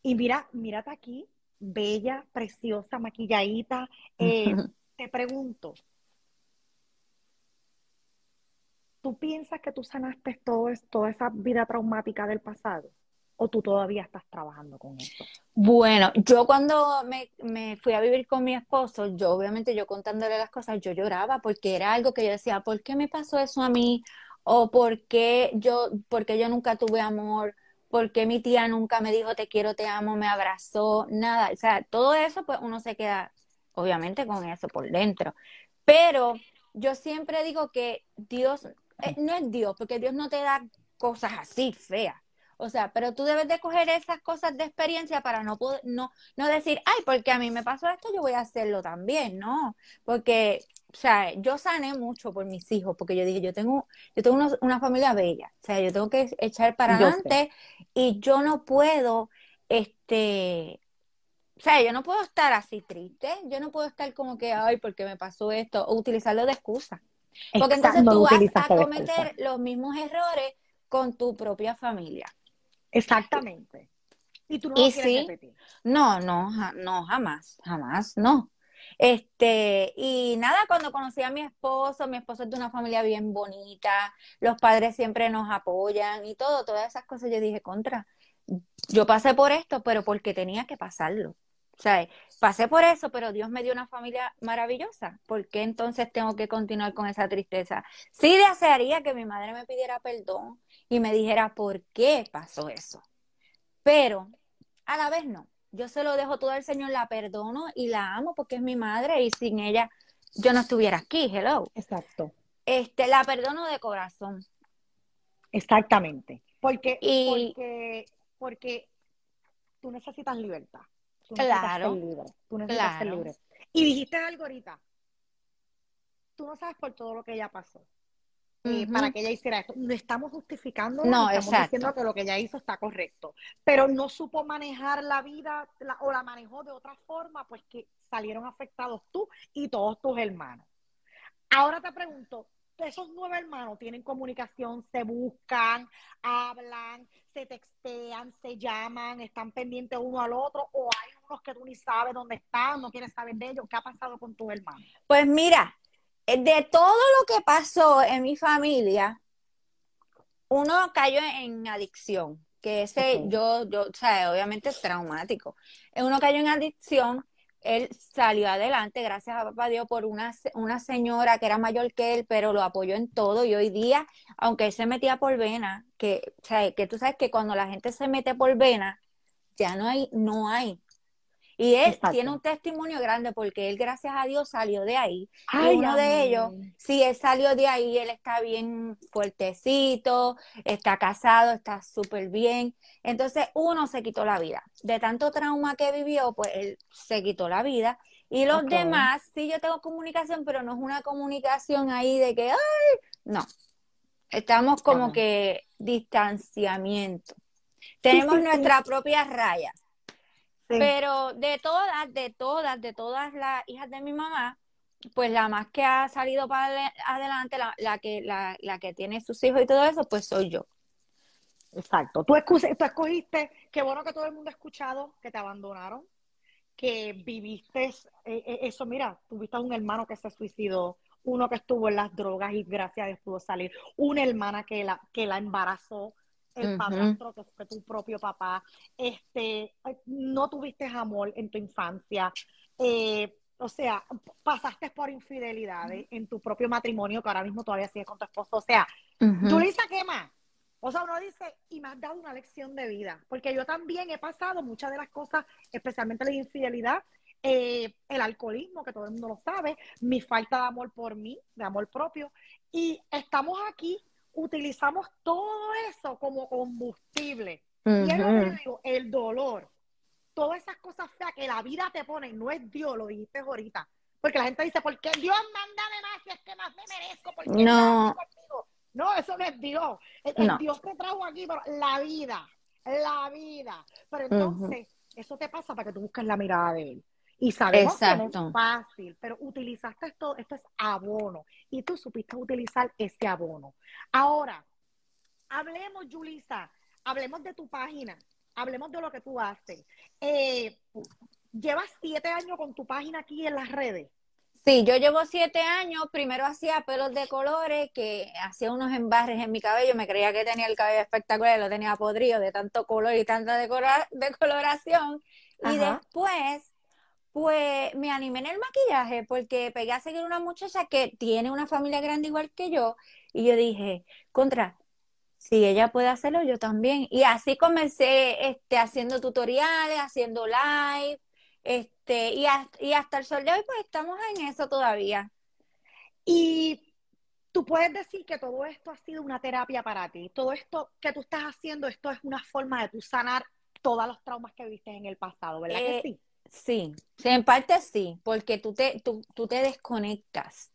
Y mira, mírate aquí, bella, preciosa, maquilladita. Eh, te pregunto, ¿tú piensas que tú sanaste todo toda esa vida traumática del pasado? ¿O tú todavía estás trabajando con eso? Bueno, yo cuando me, me fui a vivir con mi esposo, yo obviamente yo contándole las cosas, yo lloraba porque era algo que yo decía, ¿por qué me pasó eso a mí? ¿O por qué yo, por qué yo nunca tuve amor? ¿Por qué mi tía nunca me dijo te quiero, te amo, me abrazó? Nada, o sea, todo eso pues uno se queda obviamente con eso por dentro. Pero yo siempre digo que Dios, eh, no es Dios, porque Dios no te da cosas así feas. O sea, pero tú debes de coger esas cosas de experiencia para no, poder- no, no decir, ay, porque a mí me pasó esto, yo voy a hacerlo también, ¿no? Porque, o sea, yo sané mucho por mis hijos, porque yo dije, yo tengo, yo tengo unos- una familia bella, o sea, yo tengo que echar para Yo sé. adelante y yo no puedo, este, o sea, yo no puedo estar así triste, yo no puedo estar como que, ay, porque me pasó esto, o utilizarlo de excusa. Porque Exacto, entonces tú vas a cometer los mismos errores con tu propia familia. Exactamente. Y tú no Y lo quieres sí, repetir. no, no, no, jamás, jamás, no. Este, y nada, cuando conocí a mi esposo, mi esposo es de una familia bien bonita, los padres siempre nos apoyan y todo, todas esas cosas, yo dije, contra, yo pasé por esto, pero porque tenía que pasarlo. O sea, pasé por eso, pero Dios me dio una familia maravillosa. ¿Por qué entonces tengo que continuar con esa tristeza? Sí desearía que mi madre me pidiera perdón y me dijera por qué pasó eso. Pero a la vez no. Yo se lo dejo todo al Señor, la perdono y la amo porque es mi madre y sin ella yo no estuviera aquí. Hello. Exacto. Este, la perdono de corazón. Exactamente. Porque, Y- porque, porque tú necesitas libertad. Tú necesitas Claro, ser libre. Tú necesitas ser claro. libre. Y dijiste algo ahorita. Tú no sabes por todo lo que ella pasó. Ujú. para que ella hiciera esto. No estamos justificando, No, estamos exacto. diciendo que lo que ella hizo está correcto. Pero no supo manejar la vida la- o la manejó de otra forma, pues que salieron afectados tú y todos tus hermanos. Ahora te pregunto, esos nueve hermanos tienen comunicación, se buscan, hablan, se textean, se llaman, están pendientes uno al otro, o hay unos que tú ni sabes dónde están, no quieres saber de ellos. ¿Qué ha pasado con tus hermanos? Pues mira, eh, de todo lo que pasó en mi familia, uno cayó en adicción, que ese yo, yo, o sea, obviamente es traumático. Eh, Uno cayó en adicción, él salió adelante, gracias a papá Dios, por una, una señora que era mayor que él, pero lo apoyó en todo y hoy día, aunque él se metía por vena, que, o sea, que tú sabes que cuando la gente se mete por vena, ya no hay, no hay. Y él Exacto. tiene un testimonio grande porque él, gracias a Dios, salió de ahí. Y Ay, uno de ellos, si él salió de ahí, él está bien fuertecito, está casado, está súper bien. Entonces uno se quitó la vida. De tanto trauma que vivió, pues él se quitó la vida. Y los demás, sí yo tengo comunicación, pero no es una comunicación ahí de que, ay, no. Estamos como que distanciamiento. Tenemos sí, sí. nuestra propia raya. Sí. Pero de todas, de todas, de todas las hijas de mi mamá, pues la más que ha salido para adelante, la, la que, la, la que tiene sus hijos y todo eso, pues soy yo. Exacto. Tú, escu- tú escogiste, qué bueno que todo el mundo ha escuchado que te abandonaron, que viviste eh, eh, eso. Mira, tuviste un hermano que se suicidó, uno que estuvo en las drogas y gracias a Dios pudo salir, una hermana que la, que la embarazó, el Ujú. padrastro que fue tu propio papá, este, no tuviste amor en tu infancia, eh, o sea, pasaste por infidelidades en tu propio matrimonio que ahora mismo todavía sigues con tu esposo, o sea, Ujú. Yulisa, ¿qué más? O sea, uno dice, y me has dado una lección de vida, porque yo también he pasado muchas de las cosas, especialmente la infidelidad, eh, el alcoholismo, que todo el mundo lo sabe, mi falta de amor por mí, de amor propio, y estamos aquí, utilizamos todo eso como combustible. Y es lo que digo, el dolor, todas esas cosas feas que la vida te pone, no es Dios, lo dijiste ahorita. Porque la gente dice, ¿por qué Dios mándame más si es que más me merezco? ¿Por qué No. No, eso no es Dios. Es No. Dios te trajo aquí, pero la vida, la vida. Pero entonces, eso te pasa para que tú busques la mirada de Él. Y sabemos que no es fácil, pero utilizaste esto, esto es abono. Y tú supiste utilizar ese abono. Ahora, hablemos, Julisa, hablemos de tu página, hablemos de lo que tú haces. Eh, llevas siete años con tu página aquí en las redes. Sí, yo llevo siete años, primero hacía pelos de colores, que hacía unos embarres en mi cabello, me creía que tenía el cabello espectacular, lo tenía podrido de tanto color y tanta decora- decoloración. Y Ajá. después, pues me animé en el maquillaje porque pegué a seguir una muchacha que tiene una familia grande igual que yo y yo dije, contra, si ella puede hacerlo, yo también. Y así comencé este, haciendo tutoriales, haciendo live, este, y, has- y hasta el sol de hoy pues estamos en eso todavía. Y tú puedes decir que todo esto ha sido una terapia para ti. Todo esto que tú estás haciendo, esto es una forma de tú sanar todos los traumas que viste en el pasado, ¿verdad que Eh? Sí, sí, en parte sí, porque tú te, tú, tú te desconectas.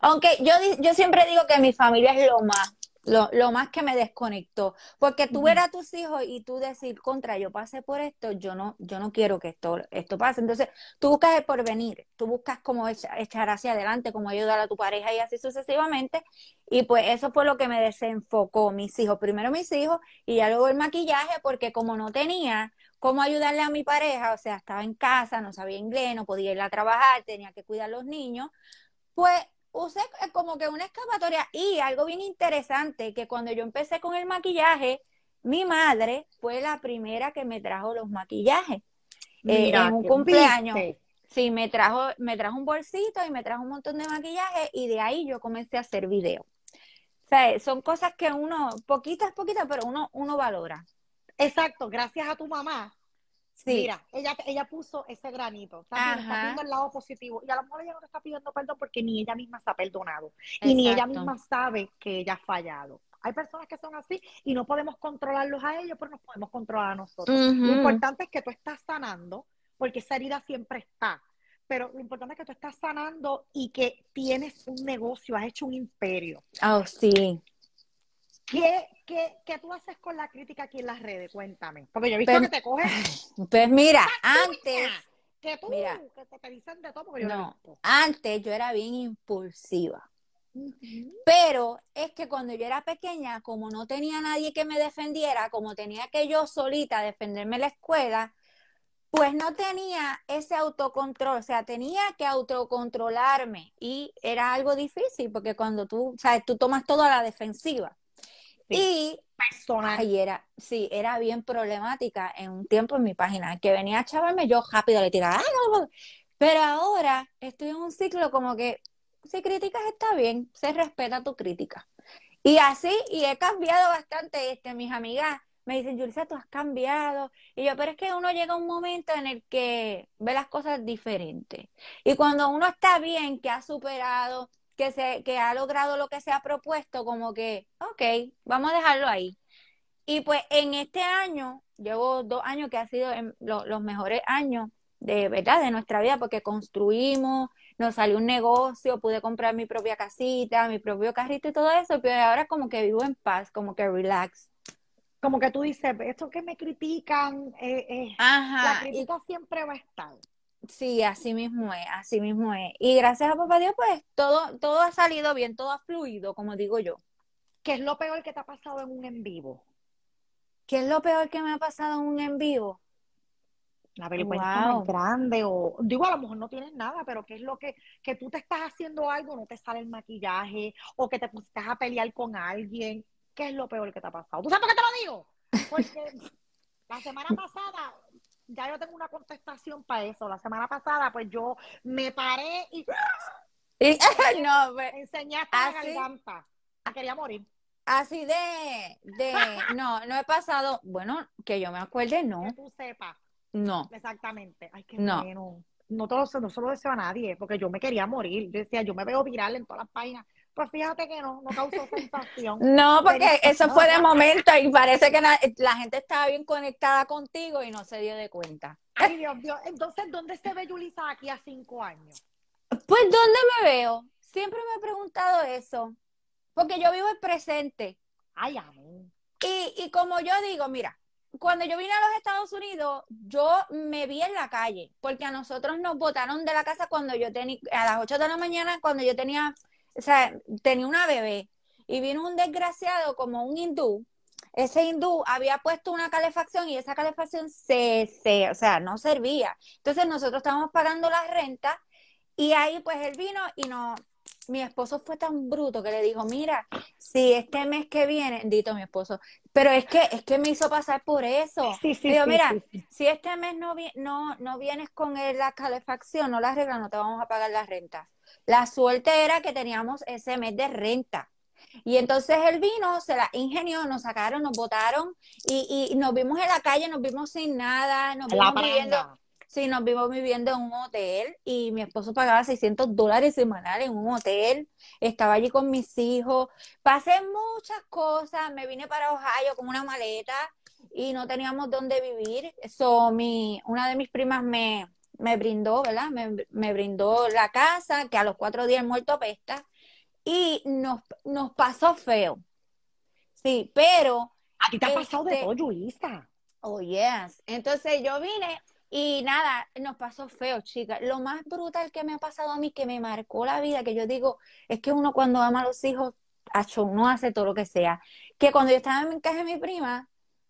Aunque yo, yo siempre digo que mi familia es lo más, lo, lo más que me desconectó, porque tú ver a tus hijos y tú decir, contra, yo pasé por esto, yo no, yo no quiero que esto, esto pase. Entonces, tú buscas el porvenir, tú buscas cómo echa- echar hacia adelante, cómo ayudar a tu pareja y así sucesivamente. Y pues eso fue lo que me desenfocó, mis hijos. Primero mis hijos y ya luego el maquillaje, porque como no tenía cómo ayudarle a mi pareja, o sea, estaba en casa, no sabía inglés, no podía ir a trabajar, tenía que cuidar a los niños, pues usé como que una escapatoria y algo bien interesante, que cuando yo empecé con el maquillaje, mi madre fue la primera que me trajo los maquillajes. Eh, en un cumpleaños. ¿viste? Sí, me trajo, me trajo un bolsito y me trajo un montón de maquillaje y de ahí yo comencé a hacer videos. O sea, son cosas que uno, poquitas, poquitas, pero uno, uno valora. Exacto, gracias a tu mamá. Sí. Mira, ella, ella puso ese granito, está, viendo el lado positivo. Y a lo mejor ella no te está pidiendo perdón porque ni ella misma se ha perdonado. Y ni ella misma sabe que ella ha fallado. Hay personas que son así y no podemos controlarlos a ellos, pero nos podemos controlar a nosotros. Lo importante es que tú estás sanando, porque esa herida siempre está. Pero lo importante es que tú estás sanando y que tienes un negocio, has hecho un imperio. Oh, sí. ¿Qué, qué, qué tú haces con la crítica aquí en las redes? Cuéntame. Porque yo he visto Pero- que te coges Pues mira, antes, que tú, Mira. que te, te dicen de todo, yo no, antes yo era bien impulsiva. Pero es que cuando yo era pequeña, como no tenía nadie que me defendiera, como tenía que yo solita defenderme en la escuela, pues no tenía ese autocontrol, o sea, tenía que autocontrolarme y era algo difícil porque cuando tú, sabes, tú tomas todo a la defensiva. Y Personal. Ay, era, sí, era bien problemática en un tiempo en mi página, que venía a chavarme, yo rápido le tiraba, "Ay, no, no". pero ahora estoy en un ciclo como que si criticas está bien, se respeta tu crítica. Y así, y he cambiado bastante, este, mis amigas me dicen, Julissa, tú has cambiado. Y yo, pero es que uno llega a un momento en el que ve las cosas diferentes. Y cuando uno está bien, que ha superado, que, se, que ha logrado lo que se ha propuesto, como que, ok, vamos a dejarlo ahí. Y pues en este año, llevo dos años que ha sido en lo- los mejores años de verdad de nuestra vida, porque construimos, nos salió un negocio, pude comprar mi propia casita, mi propio carrito y todo eso, pero ahora como que vivo en paz, como que relax. Como que tú dices, esto que me critican, eh, eh, la y crítica siempre va a estar. Sí, así mismo es, así mismo es. Y gracias a papá Dios, pues todo, todo ha salido bien, todo ha fluido, como digo yo. ¿Qué es lo peor que te ha pasado en un en vivo? ¿Qué es lo peor que me ha pasado en un en vivo? La vergüenza Wow. más grande o digo, a lo mejor no tienes nada, pero ¿qué es lo que, que tú te estás haciendo algo, no te sale el maquillaje o que te pusiste a pelear con alguien? ¿Qué es lo peor que te ha pasado? ¿Tú sabes por qué te lo digo? Porque la semana pasada, ya yo tengo una contestación para eso. La semana pasada, pues yo me paré y Y- no, pues, enseñaste ¿Ah, la garganta. Me quería morir. Así de, de, no, no he pasado, bueno, que yo me acuerde, no, Que tú sepas no. exactamente. Ay, qué No. bueno. no, todo, no se lo deseo a nadie, porque yo me quería morir. Yo decía, yo me veo viral en todas las páginas. Pues fíjate que no, no causó sensación. No, porque eso fue de momento y parece que la, la, gente estaba bien conectada contigo y no se dio de cuenta. Ay, Dios mío. Entonces, ¿dónde se ve Yulisa aquí a cinco años? Pues, ¿dónde me veo? Siempre me he preguntado eso. Porque yo vivo el presente. Ay, amén. Y, y como yo digo, mira, cuando yo vine a los Estados Unidos, yo me vi en la calle, porque a nosotros nos botaron de la casa cuando yo tenía, a las 8 de la mañana, cuando yo tenía, o sea, tenía una bebé. Y vino un desgraciado como un hindú. Ese hindú había puesto una calefacción y esa calefacción se, se, o sea, no servía. Entonces nosotros estábamos pagando la renta y ahí pues él vino y no, mi esposo fue tan bruto que le dijo, mira, si este mes que viene, dito mi esposo, pero es que es que me hizo pasar por eso. Sí, sí, digo, sí, mira, si este mes no, no, no vienes con la calefacción, no la arreglas, no te vamos a pagar la renta. La suerte era que teníamos ese mes de renta. Y entonces él vino, se la ingenió, nos sacaron, nos botaron y, y nos vimos en la calle, nos vimos sin nada, nos vimos viviendo, Sí, nos vimos viviendo en un hotel y mi esposo pagaba 600 dólares semanales en un hotel. Estaba allí con mis hijos. Pasé muchas cosas. Me vine para Ohio con una maleta y no teníamos dónde vivir. Eso, mi, una de mis primas me, me brindó, ¿verdad? Me, me, brindó la casa, que a los cuatro días muerto pesta. Y nos, nos pasó feo. Sí, pero. A ti te ha este, pasado de todo, Luisa. Oh, yes. Entonces yo vine y nada, nos pasó feo, chicas. Lo más brutal que me ha pasado a mí, que me marcó la vida, que yo digo, es que uno cuando ama a los hijos, no hace todo lo que sea. Que cuando yo estaba en casa de mi prima,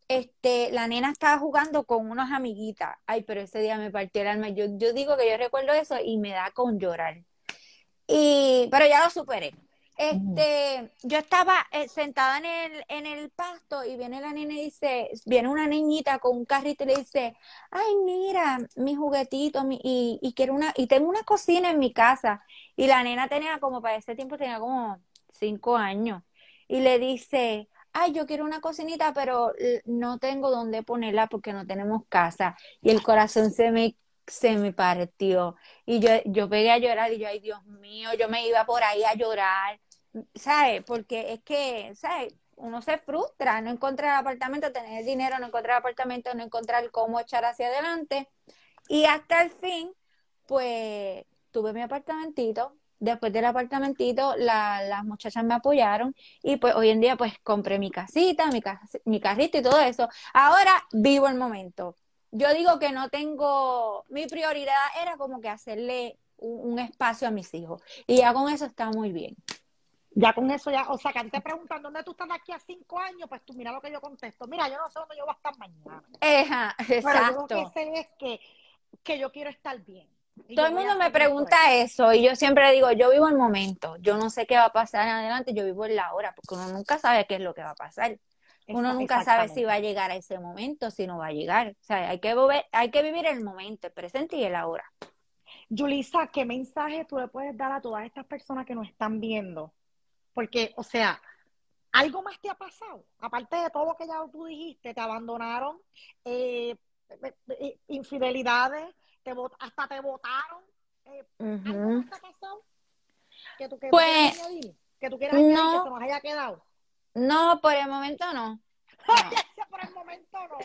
este, la nena estaba jugando con unas amiguitas. Ay, pero ese día me partió el alma. Yo, yo digo que yo recuerdo eso y me da con llorar. Y, pero ya lo superé. Este, yo estaba eh, sentada en el, en el pasto y viene la nena y dice, viene una niñita con un carrito y le dice, ay, mira, mi juguetito, mi, y, y quiero una, y tengo una cocina en mi casa. Y la nena tenía como, para ese tiempo tenía como cinco años. Y le dice, ay, yo quiero una cocinita, pero no tengo dónde ponerla porque no tenemos casa. Y el corazón se me se me partió. Y yo, yo pegué a llorar y yo, ay Dios mío, yo me iba por ahí a llorar. ¿sabes? Porque es que, ¿sabes? Uno se frustra, no encontrar apartamento, tener dinero, no encontrar apartamento, no encontrar cómo echar hacia adelante. Y hasta el fin, pues tuve mi apartamentito. Después del apartamentito, las muchachas me apoyaron y pues hoy en día pues compré mi casita, mi, mi carrito y todo eso. Ahora vivo el momento. Yo digo que no tengo, mi prioridad era como que hacerle un, un espacio a mis hijos y ya con eso está muy bien. Ya con eso ya, o sea, que te preguntan dónde tú estás de aquí a cinco años, pues tú mira lo que yo contesto. Mira, yo no sé dónde yo voy a estar mañana. Eja, exacto. Pero yo lo que sé es que, que yo quiero estar bien. Todo el mundo me pregunta eso y yo siempre digo, yo vivo el momento, yo no sé qué va a pasar en adelante, yo vivo en la hora, porque uno nunca sabe qué es lo que va a pasar. Uno nunca sabe si va a llegar a ese momento, si no va a llegar. O sea, hay que, hay que vivir el momento, el presente y el ahora. Yulisa, ¿qué mensaje tú le puedes dar a todas estas personas que nos están viendo? Porque, o sea, ¿algo más te ha pasado? Aparte de todo lo que ya tú dijiste, te abandonaron, eh, infidelidades, te hasta te votaron. ¿Algo más te ha pasado? Que tú, pues, añadir, que tú quieras añadir, que se nos haya quedado. No, por el momento no. no. por el momento no.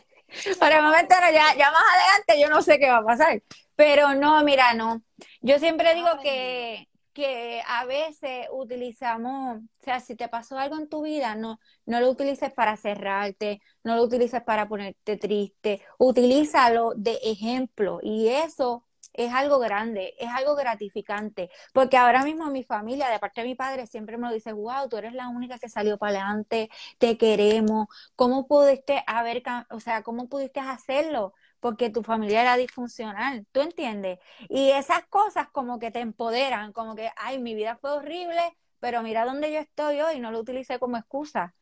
Por el momento no, ya, ya más adelante yo no sé qué va a pasar. Pero no, mira, no. Yo siempre digo que, que a veces utilizamos, o sea, si te pasó algo en tu vida, no, no lo utilices para cerrarte, no lo utilices para ponerte triste, utilízalo de ejemplo y eso es algo grande, es algo gratificante, porque ahora mismo mi familia, de parte de mi padre, siempre me lo dice, wow, tú eres la única que salió para adelante, te queremos, ¿cómo pudiste haber, o sea, cómo pudiste hacerlo? Porque tu familia era disfuncional, ¿tú entiendes? Y esas cosas como que te empoderan, como que, ay, mi vida fue horrible, pero mira dónde yo estoy hoy, no lo utilicé como excusa.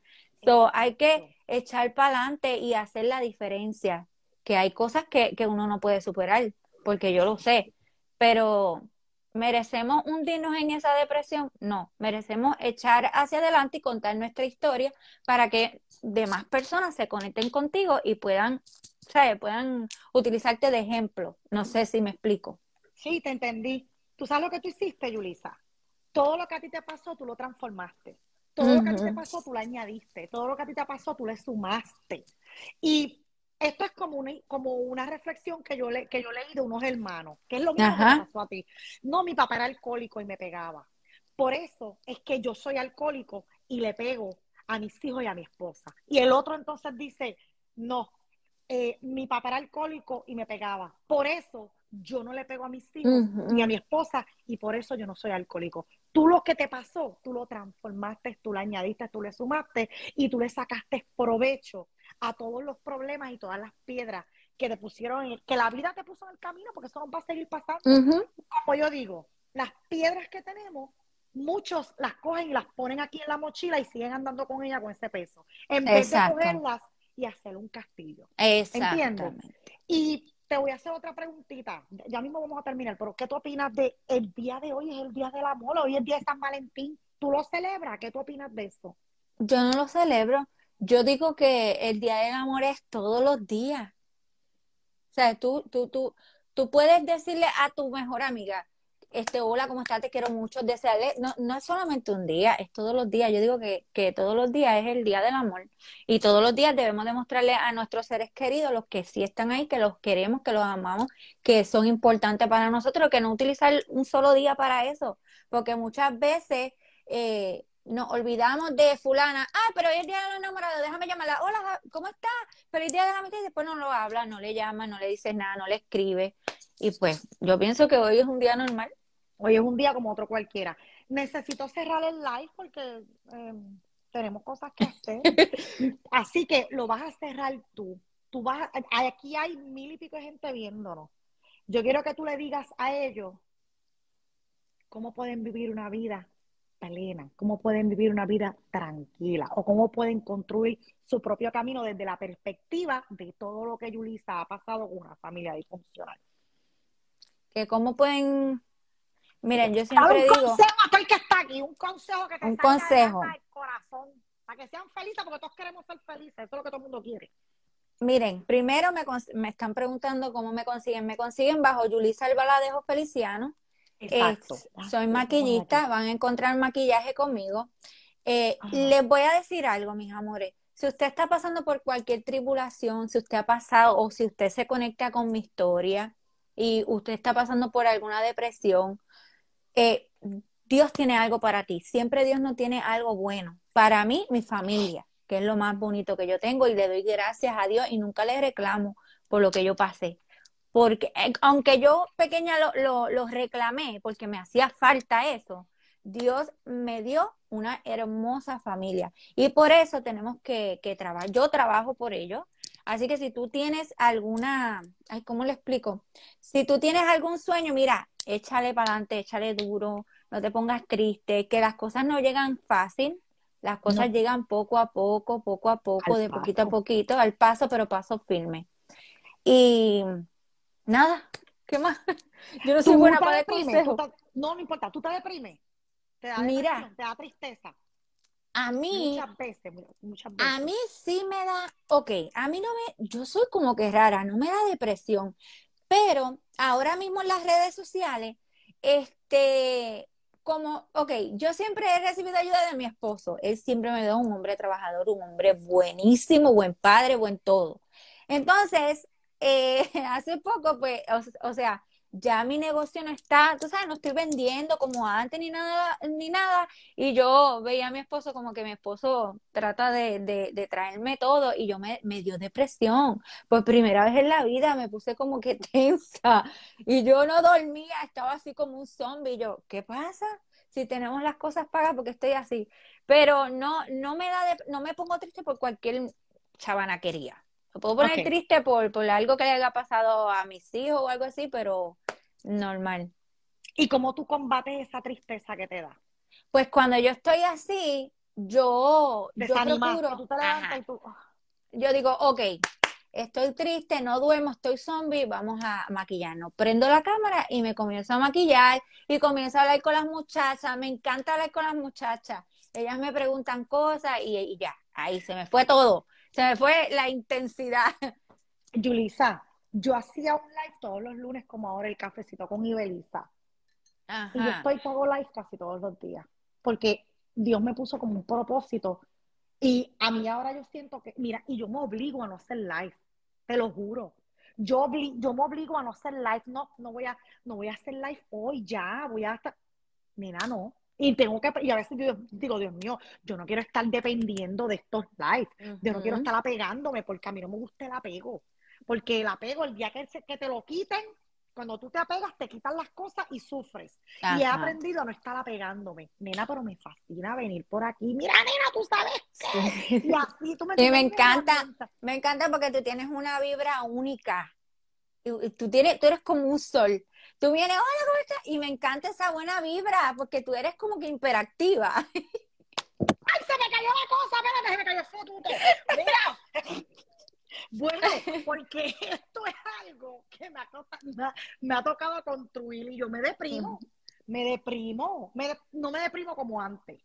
So, hay que echar para adelante y hacer la diferencia, que hay cosas que, que uno no puede superar, porque yo lo sé, pero ¿Merecemos hundirnos en esa depresión? No, merecemos echar hacia adelante y contar nuestra historia para que demás personas se conecten contigo y puedan, ¿sabes? puedan utilizarte de ejemplo. No sé si me explico. Sí, te entendí. ¿Tú sabes lo que tú hiciste, Yulisa? Todo lo que a ti te pasó, tú lo transformaste. Todo lo que a ti te pasó, tú lo añadiste. Todo lo que a ti te pasó, tú le sumaste. Y esto es como una, como una reflexión que yo, le, que yo leí de unos hermanos, que es lo mismo que me pasó a ti. No, mi papá era alcohólico y me pegaba. Por eso es que yo soy alcohólico y le pego a mis hijos y a mi esposa. Y el otro entonces dice, no, eh, mi papá era alcohólico y me pegaba. Por eso yo no le pego a mis hijos ni a mi esposa y por eso yo no soy alcohólico. Tú lo que te pasó, tú lo transformaste, tú lo añadiste, tú le sumaste y tú le sacaste provecho a todos los problemas y todas las piedras que te pusieron, que la vida te puso en el camino, porque eso va a seguir pasando. Como yo digo, las piedras que tenemos muchos las cogen y las ponen aquí en la mochila y siguen andando con ella con ese peso, en vez de cogerlas y hacer un castillo. ¿Entiendes? Y te voy a hacer otra preguntita. Ya mismo vamos a terminar, pero ¿qué tú opinas de el día de hoy? Es el día del amor, hoy es el día de San Valentín. ¿Tú lo celebras? ¿Qué tú opinas de eso? Yo no lo celebro. Yo digo que el día del amor es todos los días. O sea, tú, tú, tú, tú puedes decirle a tu mejor amiga, este, hola, ¿cómo estás? Te quiero mucho, desearle, no, no es solamente un día, es todos los días. Yo digo que, que todos los días es el día del amor y todos los días debemos demostrarle a nuestros seres queridos, los que sí están ahí, que los queremos, que los amamos, que son importantes para nosotros, que no utilizar un solo día para eso, porque muchas veces eh, nos olvidamos de fulana, ah, pero hoy es día de los enamorados, déjame llamarla, hola, ¿cómo estás? el día de la mitad y después no lo habla, no le llama, no le dice nada, no le escribe. Y pues yo pienso que hoy es un día normal. Hoy es un día como otro cualquiera. Necesito cerrar el live porque em, tenemos cosas que hacer. Así que lo vas a cerrar tú. Tú vas aquí hay mil y pico de gente viéndonos. Yo quiero que tú le digas a ellos cómo pueden vivir una vida plena, cómo pueden vivir una vida tranquila o cómo pueden construir su propio camino desde la perspectiva de todo lo que Yulisa ha pasado con una familia disfuncional. Que cómo pueden Miren, yo siempre un digo. Un consejo a todo el que está aquí, un consejo que te un consejo. corazón, para que sean felices, porque todos queremos ser felices, eso es lo que todo el mundo quiere. Miren, primero me, me están preguntando cómo me consiguen. Me consiguen bajo Yulisa Albaladejo Feliciano. Exacto. soy maquillista, van a encontrar maquillaje conmigo. Eh, les voy a decir algo, mis amores. Si usted está pasando por cualquier tribulación, si usted ha pasado o si usted se conecta con mi historia y usted está pasando por alguna depresión, eh, Dios tiene algo para ti. Siempre Dios no tiene algo bueno. Para mí, mi familia, que es lo más bonito que yo tengo y le doy gracias a Dios y nunca le reclamo por lo que yo pasé. Porque eh, aunque yo pequeña lo, lo, reclamé porque me hacía falta eso, Dios me dio una hermosa familia. Y por eso tenemos que, que trabajar. Yo trabajo por ello. Así que si tú tienes alguna, ay, ¿cómo le explico? Si tú tienes algún sueño, mira, échale para adelante, échale duro, no te pongas triste, que las cosas no llegan fácil, las cosas llegan poco a poco, poco a poco, de poquito a poquito, al paso, pero paso firme. Y nada, ¿qué más? Yo no soy buena para el consejo. no, no importa, tú te deprimes. Te da Mira, te da tristeza. A mí, muchas veces, muchas veces. A mí sí me da, ok, a mí no me, yo soy como que rara, no me da depresión, pero ahora mismo en las redes sociales, este, como, ok, yo siempre he recibido ayuda de mi esposo. Él siempre me da un hombre trabajador, un hombre buenísimo, buen padre, buen todo. Entonces, eh, hace poco, pues, o, sea, ya mi negocio no está, tú sabes, no estoy vendiendo como antes ni nada, ni nada. Y yo veía a mi esposo como que mi esposo trata de, de, traerme todo y yo me, me, dio depresión. Pues primera vez en la vida me puse como que tensa y yo no dormía, estaba así como un zombie. Yo, ¿qué pasa? Si tenemos las cosas pagas porque estoy así. Pero no, no me da, no me pongo triste por cualquier chabanaquería. Me puedo poner triste por, por algo que le haya pasado a mis hijos o algo así, pero normal. ¿Y cómo tú combates esa tristeza que te da? Pues cuando yo estoy así, yo, yo procuro, yo digo, ok, estoy triste, no duermo, estoy zombie, vamos a maquillarnos. Prendo la cámara y me comienzo a maquillar y comienzo a hablar con las muchachas. Me encanta hablar con las muchachas. Ellas me preguntan cosas y, y ya, ahí se me fue todo. Se me fue la intensidad. Yulisa, yo hacía un live todos los lunes como ahora el cafecito con Ibeliza. Y yo estoy hago live casi todos los días, porque Dios me puso como un propósito y a mí ahora yo siento que, mira, y yo me obligo a no hacer live, te lo juro. Yo, obli- yo me obligo a no hacer live, no, no voy a, no voy a hacer live hoy ya, voy a estar, mira, no. Y tengo que, y a veces yo digo, Dios mío, yo no quiero estar dependiendo de estos lives, yo no quiero estar apegándome porque a mí no me gusta el apego, porque el apego, el día que, se- que te lo quiten, cuando tú te apegas, te quitan las cosas y sufres. Y he aprendido a no estar apegándome. Nena, pero me fascina venir por aquí. Mira, nena, tú sabes qué. Y así tú me Y me encanta. Me encanta porque tú tienes una vibra única. Y- y Tú, tienes, tú eres como un sol. Tú vienes, hola, ¿cómo estás? Y me encanta esa buena vibra porque tú eres como que hiperactiva. ¡Ay, se me cayó la cosa! Espérate, se me cayó el fotuto. Mira. Bueno, porque esto es algo que me ha, toca- me ha- tocado construir y yo me deprimo. Me deprimo. Me de- no me deprimo como antes.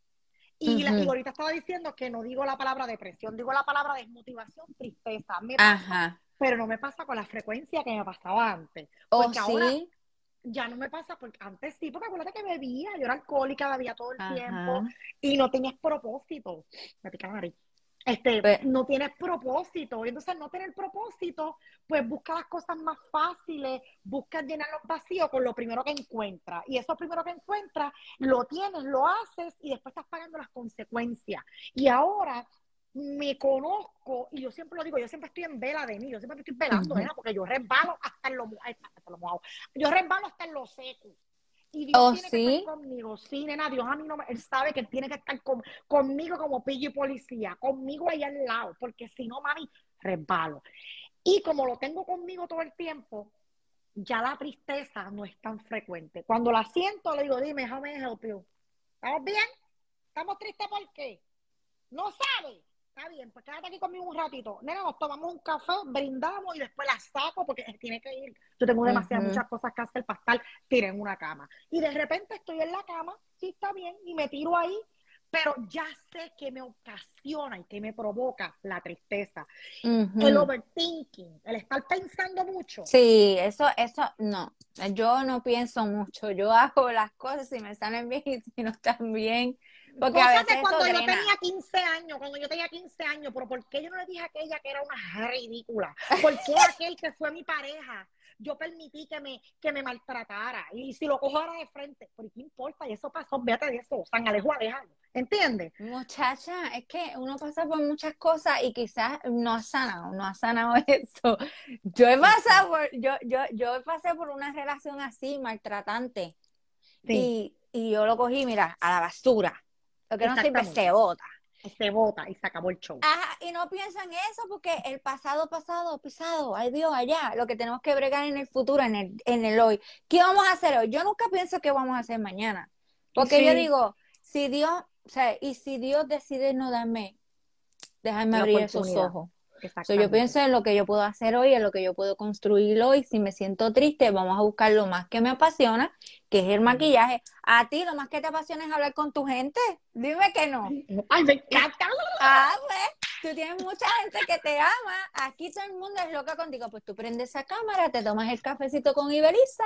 Y, la- y ahorita estaba diciendo que no digo la palabra depresión, digo la palabra desmotivación, tristeza. Me pasa, Ajá. pero no me pasa con la frecuencia que me pasaba antes. ¿O Porque ahora sí? Ya no me pasa, porque antes sí, porque acuérdate que bebía, yo era alcohólica, bebía todo el tiempo y no tenías propósito. Me pica la nariz. Este, Pe- no tienes propósito. Y entonces, no tener propósito, pues busca las cosas más fáciles, busca llenar los vacíos con lo primero que encuentras. Y eso primero que encuentras, lo tienes, lo haces y después estás pagando las consecuencias. Y ahora me conozco, y yo siempre lo digo, yo siempre estoy en vela de mí, yo siempre estoy velando, Ujú. nena, porque yo resbalo hasta en lo, hasta en lo mojado. Yo resbalo hasta en lo seco. Y Dios ¿Oh, tiene que estar conmigo. Sí, nena, Dios a mí no me, Él sabe que tiene que estar con- conmigo como pillo y policía, conmigo ahí al lado, porque si no, mami, resbalo. Y como lo tengo conmigo todo el tiempo, ya la tristeza no es tan frecuente. Cuando la siento, le digo, dime, I help you? ¿Estamos bien? ¿Estamos tristes por qué? ¿No sabes? Está bien, pues quédate aquí conmigo un ratito. Nena, nos tomamos un café, brindamos y después la saco porque tiene que ir. Yo tengo demasiadas, muchas cosas que hacer para estar tirada en una cama. Y de repente estoy en la cama, sí está bien, y me tiro ahí, pero ya sé que me ocasiona y que me provoca la tristeza. El overthinking, el estar pensando mucho. Sí, eso, eso, no. Yo no pienso mucho. Yo hago las cosas si me salen bien y si no están bien. Porque a veces de cuando yo drena. tenía 15 años, cuando yo tenía 15 años, pero ¿por qué yo no le dije a aquella que era una ridícula? ¿Por qué aquel que fue mi pareja? Yo permití que me, que me maltratara. Y si lo cojo ahora de frente, ¿por qué importa? Y eso pasó, véate de eso, San Alejo, aléjalo. ¿Entiendes? Muchacha, es que uno pasa por muchas cosas y quizás no ha sanado, no ha sanado eso. Yo he pasado por, yo, yo, yo pasé por una relación así, maltratante, Sí. y, y yo lo cogí, mira, a la basura. Lo que no sirve se bota. Se bota y se acabó el show. Ajá, y no pienso en eso porque el pasado, pasado, pisado, ay Dios, allá, lo que tenemos que bregar en el futuro, en el, en el hoy. ¿Qué vamos a hacer hoy? Yo nunca pienso qué vamos a hacer mañana. Porque yo digo, si Dios, o sea, y si Dios decide no darme, déjame La abrir esos ojos. So, yo pienso en lo que yo puedo hacer hoy, en lo que yo puedo construir hoy. Si me siento triste, vamos a buscar lo más que me apasiona, que es el maquillaje. A ti, lo más que te apasiona es hablar con tu gente. Dime que no. Ay, me encanta. Ah, pues, tú tienes mucha gente que te ama. Aquí todo el mundo es loca contigo. Pues tú prendes esa cámara, te tomas el cafecito con Iberiza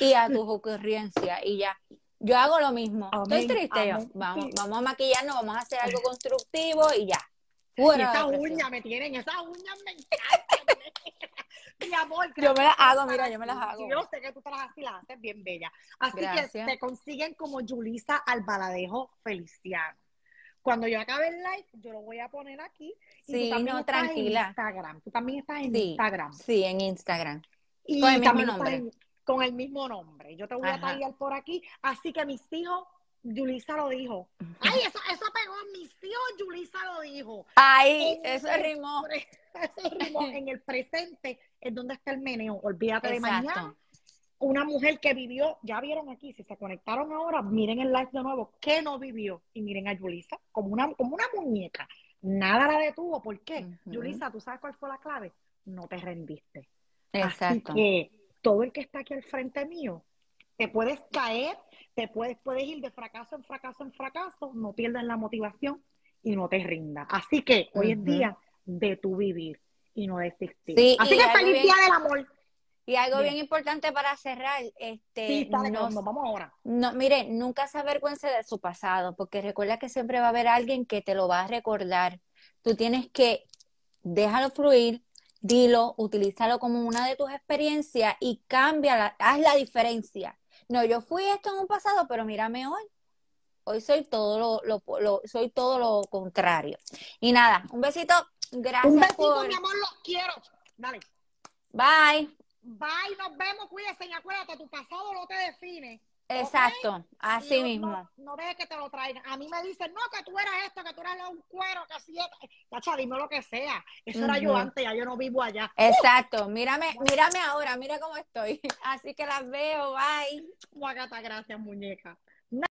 y a tu ocurrencia y ya. Yo hago lo mismo. Estoy Amén, triste yo. Vamos, vamos a maquillarnos, vamos a hacer algo constructivo y ya. Y Fuera esas de presión. uñas me tienen, esas uñas me encantan. Mi amor, Yo me las hago, mira, yo me las hago. Yo sé que tú te las haces y las haces bien bellas. Así Gracias. que te consiguen como Yulisa Albaladejo Feliciano. Cuando yo acabe el live, yo lo voy a poner aquí. Y Sí, tú también no, estás tranquila. en Instagram. Tú también estás en Sí, Instagram. sí, en Instagram. Y Con el mismo nombre. en- con el mismo nombre. Yo te voy a taguear por aquí. Así que mis hijos, Yulisa lo dijo. Ay, eso, eso pegó. Mis hijos, Yulisa lo dijo. Ay, En eso rimó. eso rimó. en el presente es donde está el meneo. Olvídate de mañana. Una mujer que vivió, ya vieron aquí, si se conectaron ahora, miren el live de nuevo, que no vivió. Y miren a Yulisa como una, como una muñeca. Nada la detuvo. ¿Por qué? Yulisa, ¿tú sabes cuál fue la clave? No te rendiste. Exacto. Así que todo el que está aquí al frente mío, te puedes caer, te puedes, puedes ir de fracaso en fracaso en fracaso, no pierdas la motivación y no te rindas. Así que hoy es Ujú. día de tu vivir y no desistir. Sí, Así que feliz bien- día del amor. Y algo Bien. bien importante para cerrar, este, Sí, dale, no, nos vamos ahora. no, mire, nunca se avergüence de su pasado, porque recuerda que siempre va a haber alguien que te lo va a recordar. Tú tienes que déjalo fluir, dilo, utilízalo como una de tus experiencias y cámbiala, haz la diferencia. No, yo fui esto en un pasado, pero mírame hoy. Hoy soy todo lo, lo- lo- soy todo lo contrario. Y nada, un besito, gracias Un besito, por. mi amor, los quiero. Dale. Bye. Bye, nos vemos, cuídate y acuérdate, tu pasado no te define. Exacto, así no- mismo. No, no dejes que te lo traigan. A mí me dicen, no, que tú eras esto, que tú eras un cuero, que así es. Tacha, dime lo que sea. Eso era yo antes, ya yo no vivo allá. Exacto, mírame, mírame ahora, mira cómo estoy. Así que las veo, bye. Guacata, gracias, muñeca.